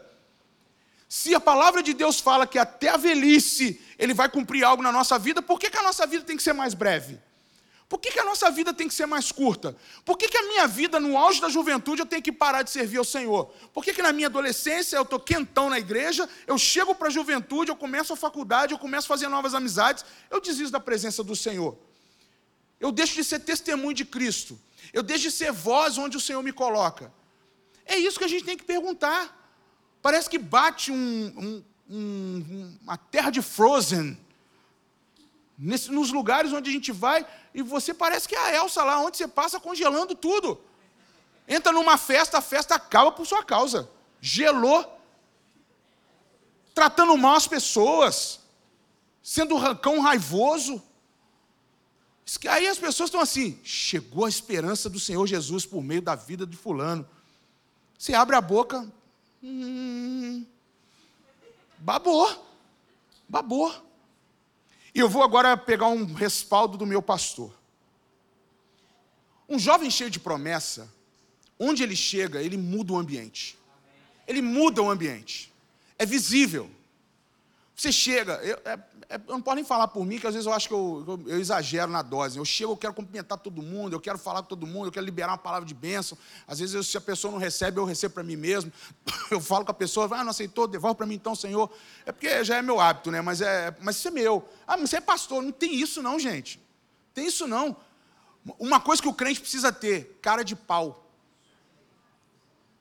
Se a palavra de Deus fala que até a velhice Ele vai cumprir algo na nossa vida, por que, que a nossa vida tem que ser mais breve? Por que, que a nossa vida tem que ser mais curta? Por que, que a minha vida, no auge da juventude, eu tenho que parar de servir ao Senhor? Por que, que na minha adolescência eu estou quentão na igreja, eu chego para a juventude, eu começo a faculdade, eu começo a fazer novas amizades, eu desisto da presença do Senhor? Eu deixo de ser testemunho de Cristo. Eu deixo de ser voz onde o Senhor me coloca. É isso que a gente tem que perguntar. Parece que bate um, um, um, uma terra de Frozen Nesse, nos lugares onde a gente vai, e você parece que é a Elsa lá, onde você passa congelando tudo. Entra numa festa, a festa acaba por sua causa. Gelou. Tratando mal as pessoas. Sendo cão raivoso. Aí as pessoas estão assim: chegou a esperança do Senhor Jesus por meio da vida de Fulano. Você abre a boca, hum, babou, babou. E eu vou agora pegar um respaldo do meu pastor. Um jovem cheio de promessa, onde ele chega, ele muda o ambiente. Ele muda o ambiente. É visível. Você chega, eu, é, é, eu, não posso nem falar por mim, que às vezes eu acho que eu, eu, eu, exagero na dose. Eu chego, eu quero cumprimentar todo mundo, eu quero falar com todo mundo, eu quero liberar uma palavra de bênção. Às vezes, se a pessoa não recebe, eu recebo para mim mesmo. Eu falo com a pessoa, ah, não aceitou, devolve para mim então, Senhor. É porque já é meu hábito, né? Mas, é, mas isso é meu. Ah, mas você é pastor. Não tem isso não, gente. Tem isso não. Uma coisa que o crente precisa ter, cara de pau.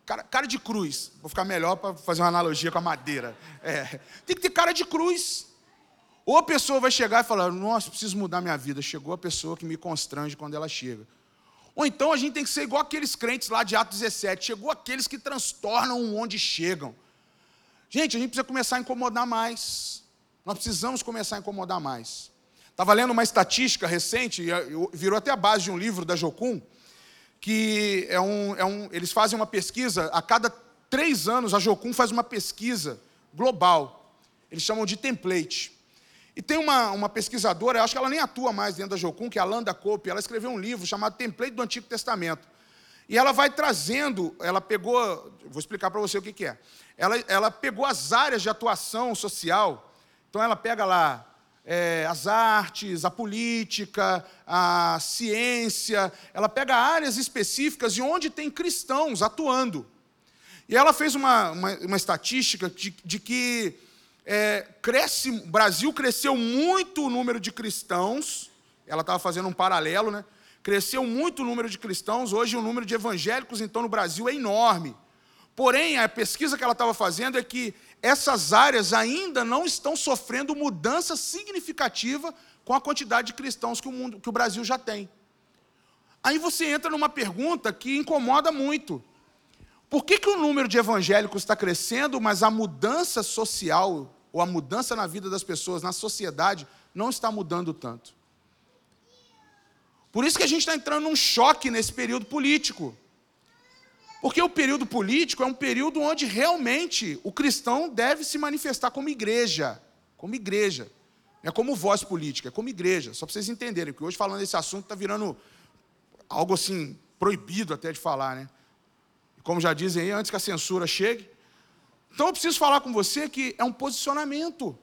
Cara, cara de cruz. Vou ficar melhor para fazer uma analogia com a madeira. É, tem que ter cara de cruz. Ou a pessoa vai chegar e falar: Nossa, preciso mudar minha vida. Chegou a pessoa que me constrange quando ela chega. Ou então a gente tem que ser igual aqueles crentes lá de Atos 17. Chegou aqueles que transtornam onde chegam. Gente, a gente precisa começar a incomodar mais. Nós precisamos começar a incomodar mais. Estava lendo uma estatística recente, virou até a base de um livro da Jocum, que é um, é um, eles fazem uma pesquisa, a cada três anos a Jocum faz uma pesquisa global. Eles chamam de template. E tem uma, uma pesquisadora, acho que ela nem atua mais dentro da Jocum, que é a Landa Cope, ela escreveu um livro chamado Template do Antigo Testamento. E ela vai trazendo, ela pegou, vou explicar para você o que, que é. Ela, ela pegou as áreas de atuação social, então ela pega lá é, as artes, a política, a ciência, ela pega áreas específicas de onde tem cristãos atuando. E ela fez uma, uma, uma estatística de, de que é, cresce, o Brasil cresceu muito o número de cristãos, ela estava fazendo um paralelo, né? Cresceu muito o número de cristãos, hoje o número de evangélicos, então, no Brasil é enorme. Porém, a pesquisa que ela estava fazendo é que essas áreas ainda não estão sofrendo mudança significativa com a quantidade de cristãos que o, mundo, que o Brasil já tem. Aí você entra numa pergunta que incomoda muito. Por que, que o número de evangélicos está crescendo, mas a mudança social, ou a mudança na vida das pessoas, na sociedade, não está mudando tanto? Por isso que a gente está entrando num choque nesse período político. Porque o período político é um período onde realmente o cristão deve se manifestar como igreja. Como igreja. Não é como voz política, é como igreja. Só para vocês entenderem, porque hoje falando desse assunto está virando algo assim, proibido até de falar, né? Como já dizem aí, antes que a censura chegue. Então eu preciso falar com você que é um posicionamento.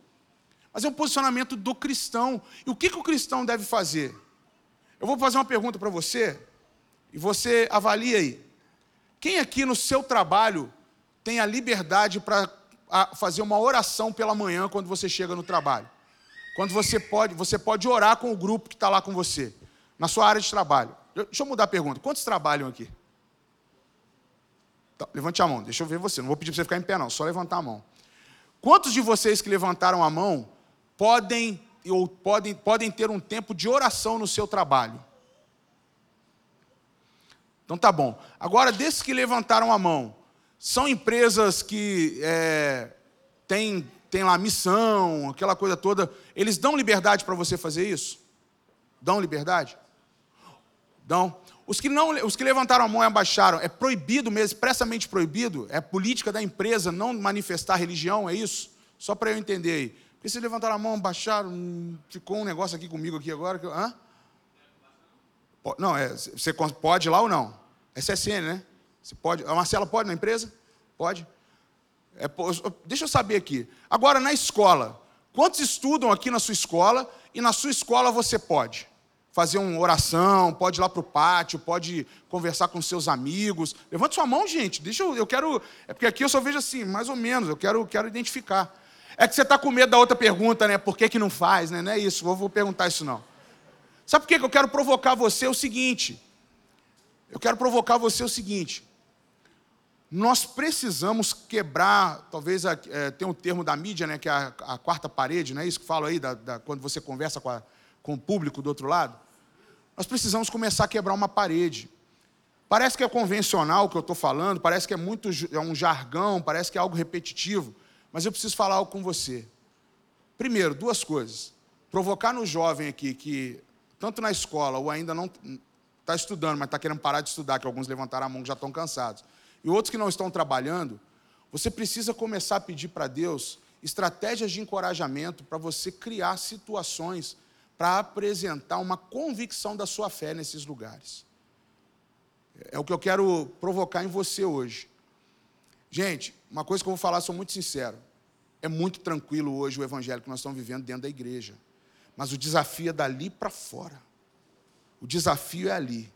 Mas é um posicionamento do cristão. E o que, que o cristão deve fazer? Eu vou fazer uma pergunta para você, e você avalia aí. Quem aqui no seu trabalho tem a liberdade para fazer uma oração pela manhã quando você chega no trabalho? Quando você pode, você pode orar com o grupo que está lá com você, na sua área de trabalho. Deixa eu mudar a pergunta. Quantos trabalham aqui? Tá, levante a mão, deixa eu ver você. Não vou pedir para você ficar em pé, não, só levantar a mão. Quantos de vocês que levantaram a mão podem, ou podem, podem ter um tempo de oração no seu trabalho? Então tá bom. Agora, desses que levantaram a mão, são empresas que é, têm, têm lá missão, aquela coisa toda, eles dão liberdade para você fazer isso? Dão liberdade? Dão. Os que, não, os que levantaram a mão e abaixaram, é proibido mesmo, expressamente proibido? É política da empresa não manifestar religião, é isso? Só para eu entender aí. Porque se levantaram a mão, abaixaram, ficou um negócio aqui comigo aqui agora. Que, hã? Não, é, você pode lá ou não? É CSN, né? Você pode. A Marcela pode na empresa? Pode. É, deixa eu saber aqui. Agora, na escola, quantos estudam aqui na sua escola e na sua escola você pode? fazer uma oração, pode ir lá para o pátio, pode conversar com seus amigos. Levante sua mão, gente. Deixa eu, eu quero. É porque aqui eu só vejo assim, mais ou menos. Eu quero, quero identificar. É que você está com medo da outra pergunta, né? Por que, que não faz, né? Não é isso. Eu vou perguntar isso não. Sabe por que eu quero provocar você é o seguinte? Eu quero provocar você o seguinte. Nós precisamos quebrar, talvez é, tem um termo da mídia, né, que é a, a quarta parede, não é isso que falo aí, da, da, quando você conversa com, a, com o público do outro lado? Nós precisamos começar a quebrar uma parede. Parece que é convencional o que eu estou falando, parece que é muito é um jargão, parece que é algo repetitivo, mas eu preciso falar algo com você. Primeiro, duas coisas. Provocar no jovem aqui que, tanto na escola ou ainda não está estudando, mas está querendo parar de estudar, que alguns levantaram a mão que já estão cansados, e outros que não estão trabalhando, você precisa começar a pedir para Deus estratégias de encorajamento para você criar situações para apresentar uma convicção da sua fé nesses lugares. É o que eu quero provocar em você hoje. Gente, uma coisa que eu vou falar, sou muito sincero. É muito tranquilo hoje o evangelho que nós estamos vivendo dentro da igreja. Mas o desafio é dali para fora. O desafio é ali.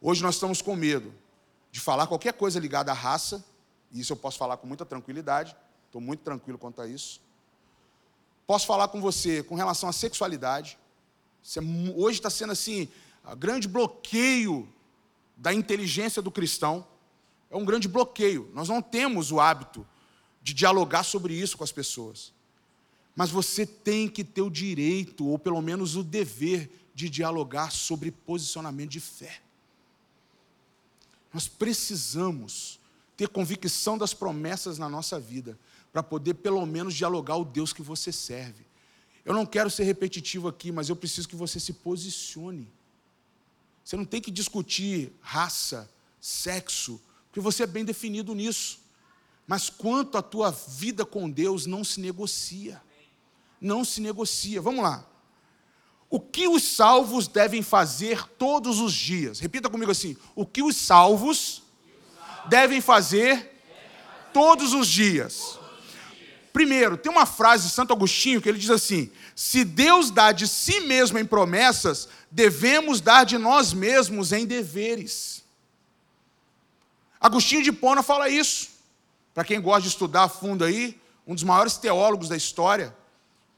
Hoje nós estamos com medo de falar qualquer coisa ligada à raça, e isso eu posso falar com muita tranquilidade, estou muito tranquilo quanto a isso. Posso falar com você com relação à sexualidade, é hoje está sendo assim, o grande bloqueio da inteligência do cristão. É um grande bloqueio. Nós não temos o hábito de dialogar sobre isso com as pessoas. Mas você tem que ter o direito, ou pelo menos o dever, de dialogar sobre posicionamento de fé. Nós precisamos ter convicção das promessas na nossa vida, para poder pelo menos dialogar o Deus que você serve. Eu não quero ser repetitivo aqui, mas eu preciso que você se posicione. Você não tem que discutir raça, sexo, porque você é bem definido nisso. Mas quanto à tua vida com Deus, não se negocia. Não se negocia. Vamos lá. O que os salvos devem fazer todos os dias? Repita comigo assim: o que os salvos devem fazer todos os dias? Primeiro, tem uma frase de Santo Agostinho que ele diz assim: se Deus dá de si mesmo em promessas, devemos dar de nós mesmos em deveres. Agostinho de Pona fala isso. Para quem gosta de estudar a fundo aí, um dos maiores teólogos da história,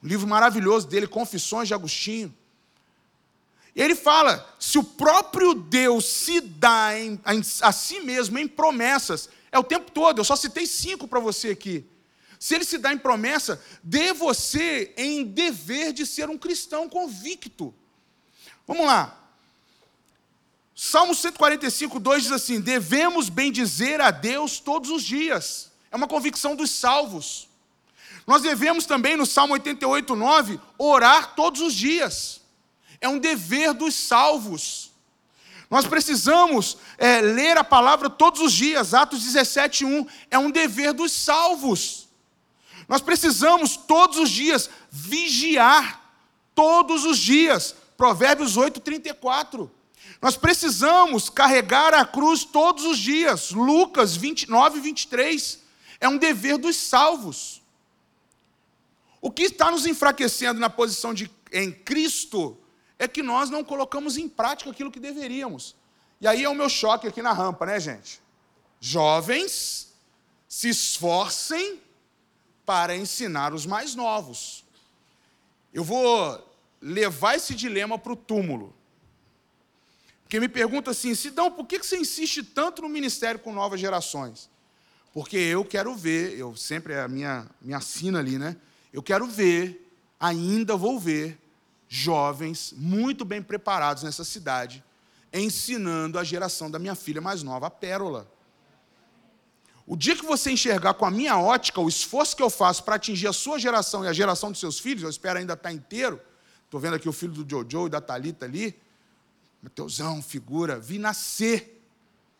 livro maravilhoso dele, Confissões de Agostinho. E ele fala: se o próprio Deus se dá em, a, a si mesmo em promessas, é o tempo todo, eu só citei cinco para você aqui. Se ele se dá em promessa, dê você em dever de ser um cristão convicto. Vamos lá. Salmo 145, 2 diz assim: Devemos bendizer a Deus todos os dias. É uma convicção dos salvos. Nós devemos também, no Salmo 88, 9, orar todos os dias. É um dever dos salvos. Nós precisamos é, ler a palavra todos os dias. Atos 17, 1. É um dever dos salvos. Nós precisamos todos os dias vigiar, todos os dias. Provérbios 8, 34. Nós precisamos carregar a cruz todos os dias. Lucas 29, 23. É um dever dos salvos. O que está nos enfraquecendo na posição de em Cristo é que nós não colocamos em prática aquilo que deveríamos. E aí é o meu choque aqui na rampa, né, gente? Jovens, se esforcem para ensinar os mais novos. Eu vou levar esse dilema para o túmulo. Porque me pergunta assim, Sidão, por que você insiste tanto no ministério com novas gerações? Porque eu quero ver, eu sempre é a minha, minha sina ali, né? Eu quero ver, ainda vou ver, jovens muito bem preparados nessa cidade, ensinando a geração da minha filha mais nova, a Pérola. O dia que você enxergar com a minha ótica o esforço que eu faço para atingir a sua geração e a geração dos seus filhos, eu espero ainda estar inteiro. Estou vendo aqui o filho do Jojo e da Talita ali. Mateusão, figura, vi nascer.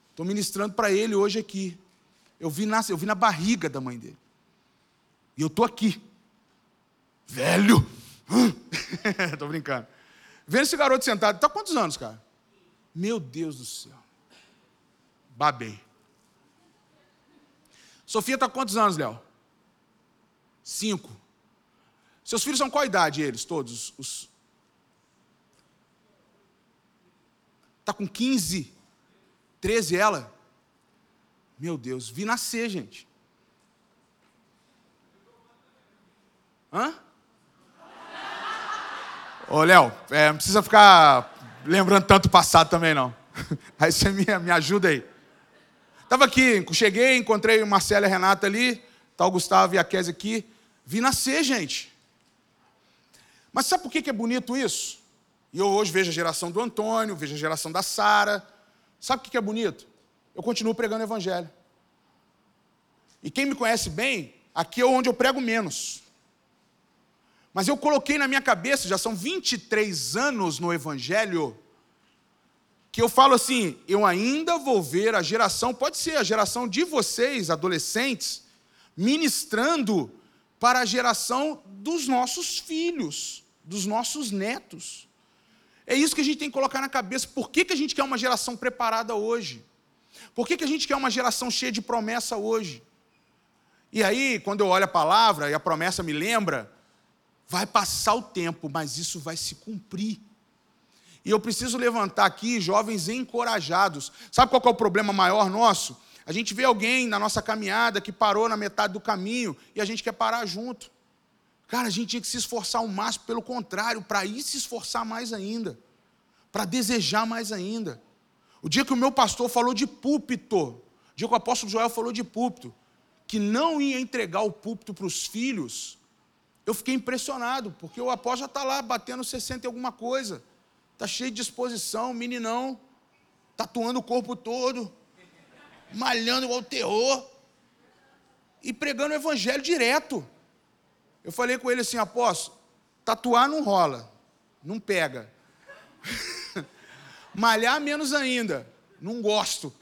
Estou ministrando para ele hoje aqui. Eu vi nascer, eu vi na barriga da mãe dele. E eu estou aqui. Velho! Estou brincando. Vendo esse garoto sentado, está quantos anos, cara? Meu Deus do céu. Babei. Sofia com quantos anos, Léo? Cinco. Seus filhos são qual idade, eles, todos? Os... Está com 15, 13 ela. Meu Deus, vi nascer, gente. Hã? Ô, Léo, é, não precisa ficar lembrando tanto o passado também, não. Aí você me, me ajuda aí. Estava aqui, cheguei, encontrei o Marcelo e a Renata ali, tá o Gustavo e a Kézia aqui. Vi nascer, gente. Mas sabe por que é bonito isso? E eu hoje vejo a geração do Antônio, vejo a geração da Sara. Sabe o que é bonito? Eu continuo pregando o Evangelho. E quem me conhece bem, aqui é onde eu prego menos. Mas eu coloquei na minha cabeça, já são 23 anos no Evangelho, que eu falo assim: eu ainda vou ver a geração, pode ser a geração de vocês, adolescentes, ministrando para a geração dos nossos filhos, dos nossos netos. É isso que a gente tem que colocar na cabeça. Por que, que a gente quer uma geração preparada hoje? Por que, que a gente quer uma geração cheia de promessa hoje? E aí, quando eu olho a palavra e a promessa me lembra, Vai passar o tempo, mas isso vai se cumprir. E eu preciso levantar aqui jovens encorajados. Sabe qual é o problema maior nosso? A gente vê alguém na nossa caminhada que parou na metade do caminho e a gente quer parar junto. Cara, a gente tinha que se esforçar ao máximo, pelo contrário, para ir se esforçar mais ainda, para desejar mais ainda. O dia que o meu pastor falou de púlpito, o dia que o apóstolo Joel falou de púlpito, que não ia entregar o púlpito para os filhos, eu fiquei impressionado, porque o apóstolo já está lá batendo 60 e alguma coisa. Está cheio de disposição, meninão, tatuando o corpo todo, malhando igual terror, e pregando o evangelho direto. Eu falei com ele assim, apóstolo, tatuar não rola, não pega. Malhar menos ainda, não gosto.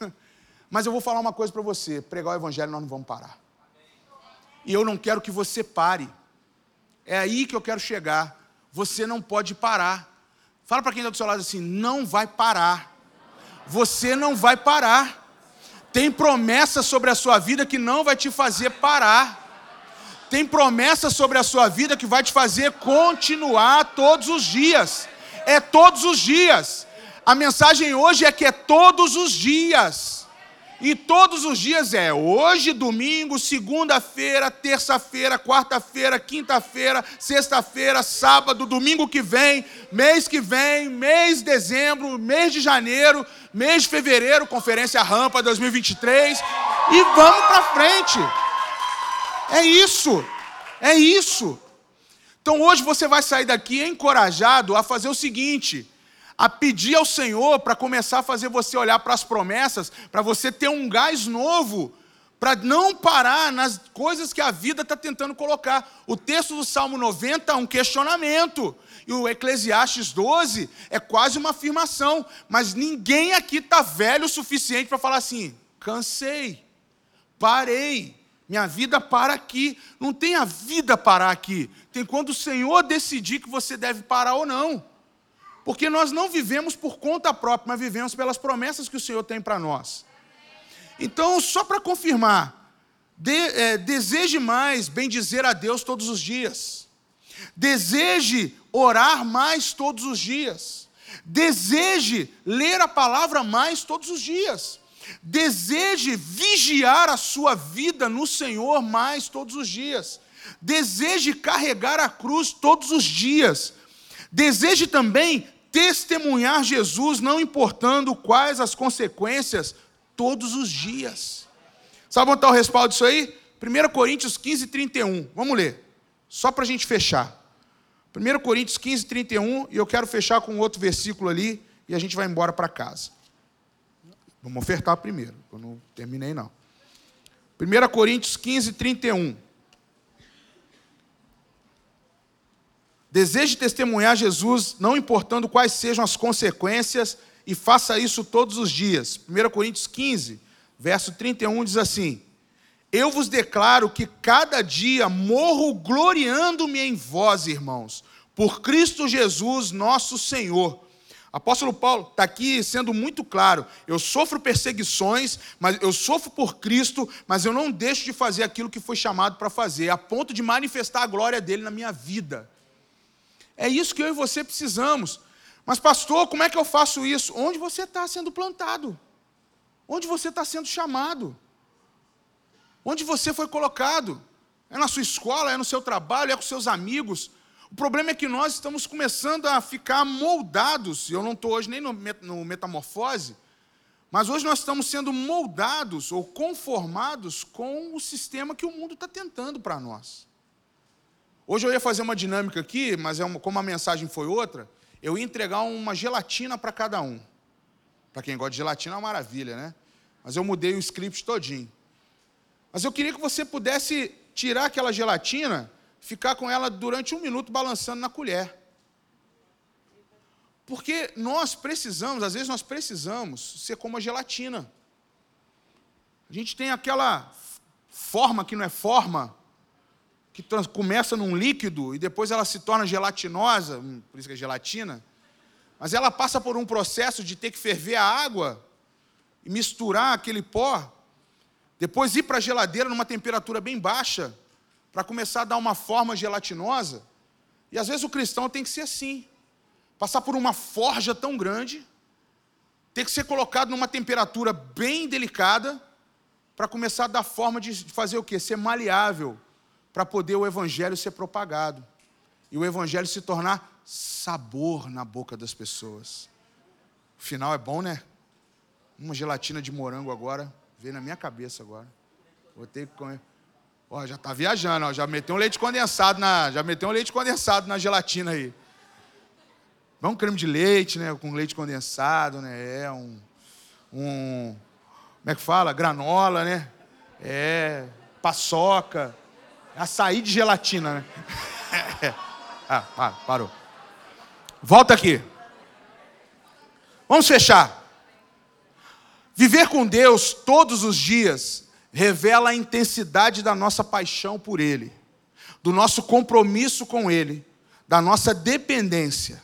Mas eu vou falar uma coisa para você: pregar o evangelho nós não vamos parar. E eu não quero que você pare. É aí que eu quero chegar. Você não pode parar. Fala para quem está do seu lado assim: não vai parar. Você não vai parar. Tem promessa sobre a sua vida que não vai te fazer parar. Tem promessa sobre a sua vida que vai te fazer continuar todos os dias. É todos os dias. A mensagem hoje é que é todos os dias. E todos os dias é hoje, domingo, segunda-feira, terça-feira, quarta-feira, quinta-feira, sexta-feira, sábado, domingo que vem, mês que vem, mês de dezembro, mês de janeiro, mês de fevereiro, conferência Rampa 2023 e vamos para frente. É isso. É isso. Então hoje você vai sair daqui encorajado a fazer o seguinte: a pedir ao Senhor para começar a fazer você olhar para as promessas, para você ter um gás novo, para não parar nas coisas que a vida está tentando colocar. O texto do Salmo 90 é um questionamento, e o Eclesiastes 12 é quase uma afirmação, mas ninguém aqui está velho o suficiente para falar assim: cansei, parei. Minha vida para aqui. Não tem a vida parar aqui. Tem quando o Senhor decidir que você deve parar ou não. Porque nós não vivemos por conta própria, mas vivemos pelas promessas que o Senhor tem para nós. Então, só para confirmar, de, é, deseje mais bem dizer a Deus todos os dias. Deseje orar mais todos os dias. Deseje ler a palavra mais todos os dias. Deseje vigiar a sua vida no Senhor mais todos os dias. Deseje carregar a cruz todos os dias. Deseje também testemunhar Jesus, não importando quais as consequências, todos os dias. Sabe onde está o respaldo disso aí? 1 Coríntios 15, 31. Vamos ler. Só para a gente fechar. 1 Coríntios 15, 31, e eu quero fechar com outro versículo ali, e a gente vai embora para casa. Vamos ofertar primeiro, eu não terminei não. 1 Coríntios 15, 31. Deseje testemunhar Jesus, não importando quais sejam as consequências, e faça isso todos os dias. 1 Coríntios 15, verso 31 diz assim: Eu vos declaro que cada dia morro gloriando-me em vós, irmãos, por Cristo Jesus, nosso Senhor. Apóstolo Paulo está aqui sendo muito claro. Eu sofro perseguições, mas eu sofro por Cristo, mas eu não deixo de fazer aquilo que foi chamado para fazer, a ponto de manifestar a glória dele na minha vida. É isso que eu e você precisamos. Mas, pastor, como é que eu faço isso? Onde você está sendo plantado? Onde você está sendo chamado? Onde você foi colocado? É na sua escola, é no seu trabalho, é com seus amigos. O problema é que nós estamos começando a ficar moldados. Eu não estou hoje nem no, metamorfose, mas hoje nós estamos sendo moldados ou conformados com o sistema que o mundo está tentando para nós. Hoje eu ia fazer uma dinâmica aqui, mas é uma, como a mensagem foi outra, eu ia entregar uma gelatina para cada um. Para quem gosta de gelatina é uma maravilha, né? Mas eu mudei o script todinho. Mas eu queria que você pudesse tirar aquela gelatina, ficar com ela durante um minuto balançando na colher. Porque nós precisamos, às vezes nós precisamos ser como a gelatina. A gente tem aquela forma que não é forma, que começa num líquido e depois ela se torna gelatinosa, hum, por isso que é gelatina, mas ela passa por um processo de ter que ferver a água e misturar aquele pó, depois ir para a geladeira numa temperatura bem baixa, para começar a dar uma forma gelatinosa. E às vezes o cristão tem que ser assim passar por uma forja tão grande, ter que ser colocado numa temperatura bem delicada, para começar a dar forma de fazer o quê? Ser maleável, para poder o evangelho ser propagado. E o evangelho se tornar sabor na boca das pessoas. O final é bom, né? Uma gelatina de morango agora, veio na minha cabeça agora. Vou ter que comer. Ó, já está viajando, ó, já meteu um leite condensado na, já meteu um leite condensado na gelatina aí. Vai um creme de leite, né? Com leite condensado, né? É um, um. Como é que fala? Granola, né? É. Paçoca. Açaí de gelatina, né? ah, parou. Volta aqui. Vamos fechar. Viver com Deus todos os dias revela a intensidade da nossa paixão por Ele, do nosso compromisso com Ele, da nossa dependência.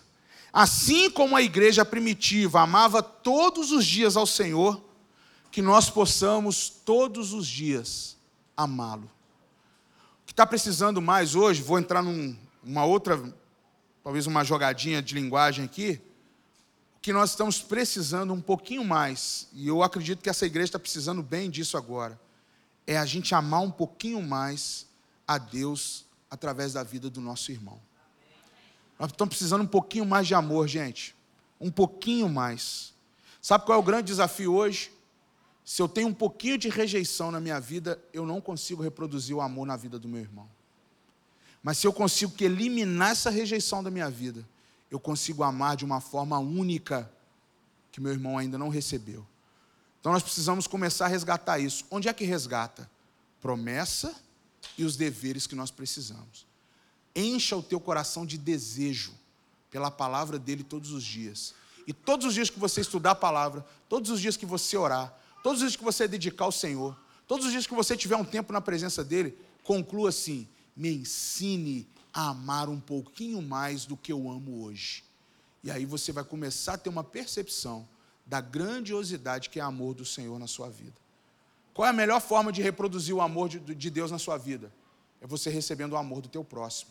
Assim como a igreja primitiva amava todos os dias ao Senhor, que nós possamos todos os dias amá-lo. Está precisando mais hoje, vou entrar numa num, outra, talvez uma jogadinha de linguagem aqui, que nós estamos precisando um pouquinho mais, e eu acredito que essa igreja está precisando bem disso agora, é a gente amar um pouquinho mais a Deus através da vida do nosso irmão. Nós estamos precisando um pouquinho mais de amor, gente. Um pouquinho mais. Sabe qual é o grande desafio hoje? Se eu tenho um pouquinho de rejeição na minha vida, eu não consigo reproduzir o amor na vida do meu irmão. Mas se eu consigo eliminar essa rejeição da minha vida, eu consigo amar de uma forma única que meu irmão ainda não recebeu. Então nós precisamos começar a resgatar isso. Onde é que resgata? Promessa e os deveres que nós precisamos. Encha o teu coração de desejo pela palavra dele todos os dias. E todos os dias que você estudar a palavra, todos os dias que você orar, todos os dias que você dedicar ao Senhor, todos os dias que você tiver um tempo na presença dele, conclua assim: me ensine a amar um pouquinho mais do que eu amo hoje. E aí você vai começar a ter uma percepção da grandiosidade que é amor do Senhor na sua vida. Qual é a melhor forma de reproduzir o amor de Deus na sua vida? É você recebendo o amor do teu próximo.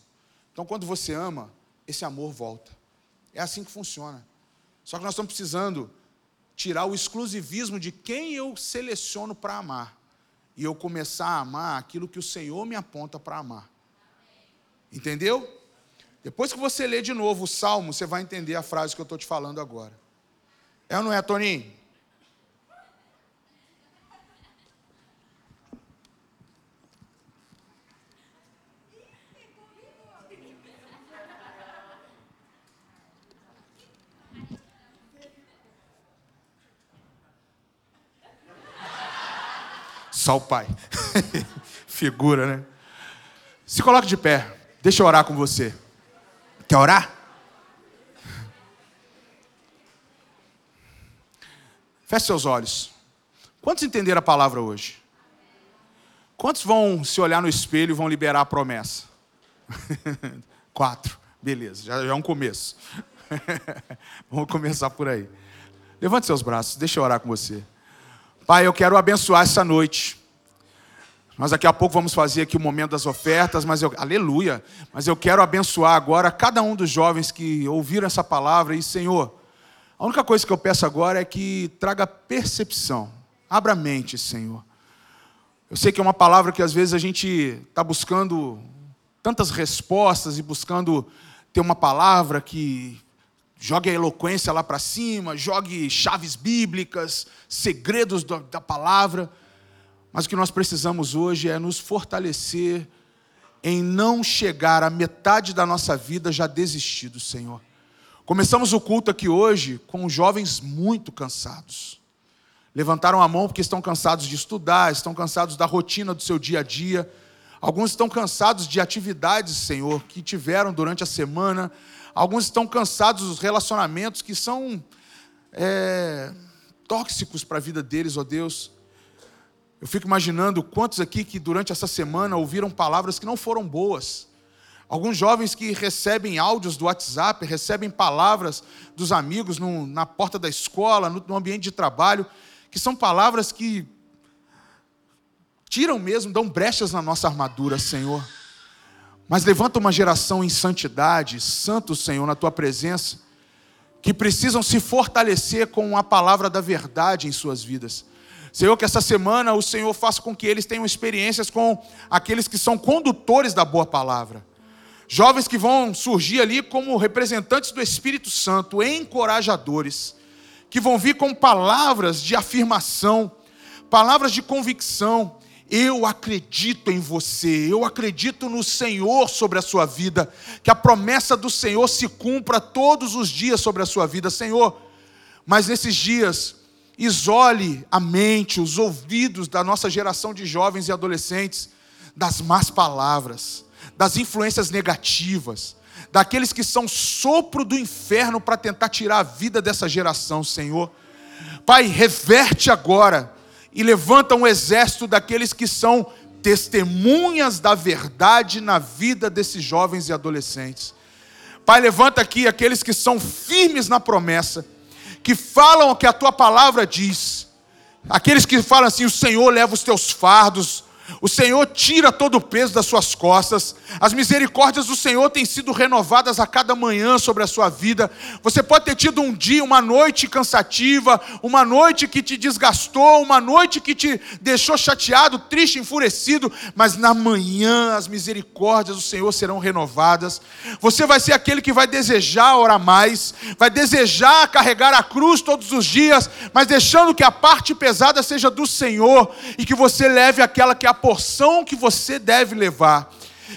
Então, quando você ama, esse amor volta. É assim que funciona. Só que nós estamos precisando tirar o exclusivismo de quem eu seleciono para amar e eu começar a amar aquilo que o Senhor me aponta para amar. Entendeu? Depois que você ler de novo o salmo, você vai entender a frase que eu estou te falando agora. É ou não é, Toninho? Só o Pai. Figura, né? Se coloque de pé. Deixa eu orar com você. Quer orar? Feche seus olhos. Quantos entenderam a palavra hoje? Quantos vão se olhar no espelho e vão liberar a promessa? Quatro. Beleza, já, já é um começo. Vamos começar por aí. Levante seus braços, deixa eu orar com você. Pai, eu quero abençoar essa noite. Nós daqui a pouco vamos fazer aqui o momento das ofertas, mas eu, aleluia, mas eu quero abençoar agora cada um dos jovens que ouviram essa palavra e, Senhor, a única coisa que eu peço agora é que traga percepção, abra a mente, Senhor. Eu sei que é uma palavra que às vezes a gente está buscando tantas respostas e buscando ter uma palavra que jogue a eloquência lá para cima, jogue chaves bíblicas, segredos da palavra. Mas o que nós precisamos hoje é nos fortalecer em não chegar à metade da nossa vida já desistido, Senhor. Começamos o culto aqui hoje com jovens muito cansados. Levantaram a mão porque estão cansados de estudar, estão cansados da rotina do seu dia a dia. Alguns estão cansados de atividades, Senhor, que tiveram durante a semana. Alguns estão cansados dos relacionamentos que são é, tóxicos para a vida deles, ó Deus. Eu fico imaginando quantos aqui que durante essa semana ouviram palavras que não foram boas. Alguns jovens que recebem áudios do WhatsApp, recebem palavras dos amigos no, na porta da escola, no, no ambiente de trabalho, que são palavras que tiram mesmo, dão brechas na nossa armadura, Senhor. Mas levanta uma geração em santidade, santo, Senhor, na tua presença, que precisam se fortalecer com a palavra da verdade em suas vidas. Senhor, que essa semana o Senhor faça com que eles tenham experiências com aqueles que são condutores da boa palavra. Jovens que vão surgir ali como representantes do Espírito Santo, encorajadores, que vão vir com palavras de afirmação, palavras de convicção. Eu acredito em você, eu acredito no Senhor sobre a sua vida, que a promessa do Senhor se cumpra todos os dias sobre a sua vida, Senhor. Mas nesses dias, Isole a mente, os ouvidos da nossa geração de jovens e adolescentes das más palavras, das influências negativas, daqueles que são sopro do inferno para tentar tirar a vida dessa geração, Senhor. Pai, reverte agora e levanta um exército daqueles que são testemunhas da verdade na vida desses jovens e adolescentes. Pai, levanta aqui aqueles que são firmes na promessa que falam o que a tua palavra diz. Aqueles que falam assim: o Senhor leva os teus fardos, o Senhor tira todo o peso das suas costas. As misericórdias do Senhor têm sido renovadas a cada manhã sobre a sua vida. Você pode ter tido um dia, uma noite cansativa, uma noite que te desgastou, uma noite que te deixou chateado, triste, enfurecido, mas na manhã as misericórdias do Senhor serão renovadas. Você vai ser aquele que vai desejar orar mais, vai desejar carregar a cruz todos os dias, mas deixando que a parte pesada seja do Senhor e que você leve aquela que é a porção que você deve levar.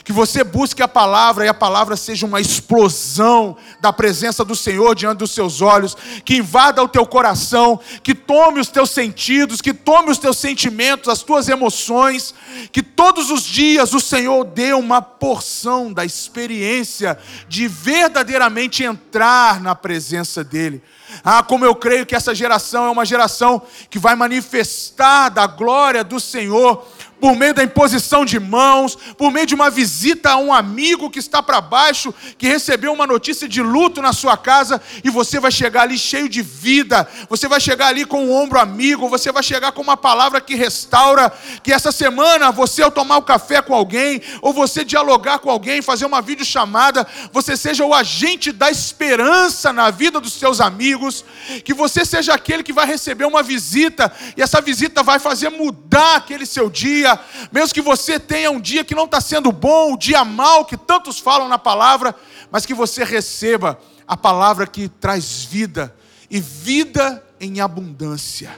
Que você busque a palavra e a palavra seja uma explosão da presença do Senhor diante dos seus olhos, que invada o teu coração, que tome os teus sentidos, que tome os teus sentimentos, as tuas emoções, que todos os dias o Senhor dê uma porção da experiência de verdadeiramente entrar na presença dEle. Ah, como eu creio que essa geração é uma geração que vai manifestar da glória do Senhor por meio da imposição de mãos, por meio de uma visita a um amigo que está para baixo, que recebeu uma notícia de luto na sua casa, e você vai chegar ali cheio de vida, você vai chegar ali com um ombro amigo, você vai chegar com uma palavra que restaura, que essa semana você ao tomar o um café com alguém, ou você dialogar com alguém, fazer uma videochamada, você seja o agente da esperança na vida dos seus amigos, que você seja aquele que vai receber uma visita, e essa visita vai fazer mudar aquele seu dia, dia, mesmo que você tenha um dia que não está sendo bom, um dia mal, que tantos falam na palavra, mas que você receba a palavra que traz vida, e vida em abundância.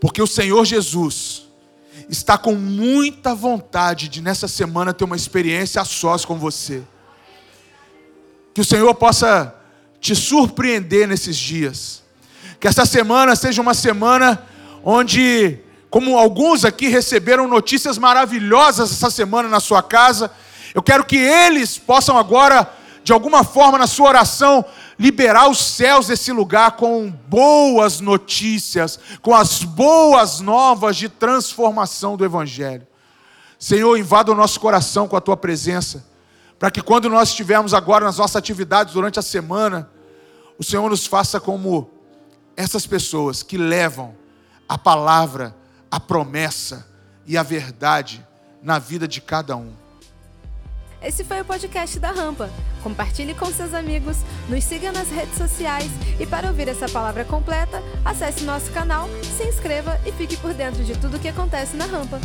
Porque o Senhor Jesus está com muita vontade de nessa semana ter uma experiência a sós com você. Que o Senhor possa te surpreender nesses dias. Que essa semana seja uma semana onde como alguns aqui receberam notícias maravilhosas essa semana na sua casa, eu quero que eles possam agora, de alguma forma, na sua oração, liberar os céus desse lugar com boas notícias, com as boas novas de transformação do Evangelho. Senhor, invada o nosso coração com a tua presença, para que quando nós estivermos agora nas nossas atividades durante a semana, o Senhor nos faça como essas pessoas que levam a palavra a promessa e a verdade na vida de cada um. Esse foi o podcast da Rampa. Compartilhe com seus amigos, nos siga nas redes sociais e para ouvir essa palavra completa, acesse nosso canal, se inscreva e fique por dentro de tudo o que acontece na Rampa.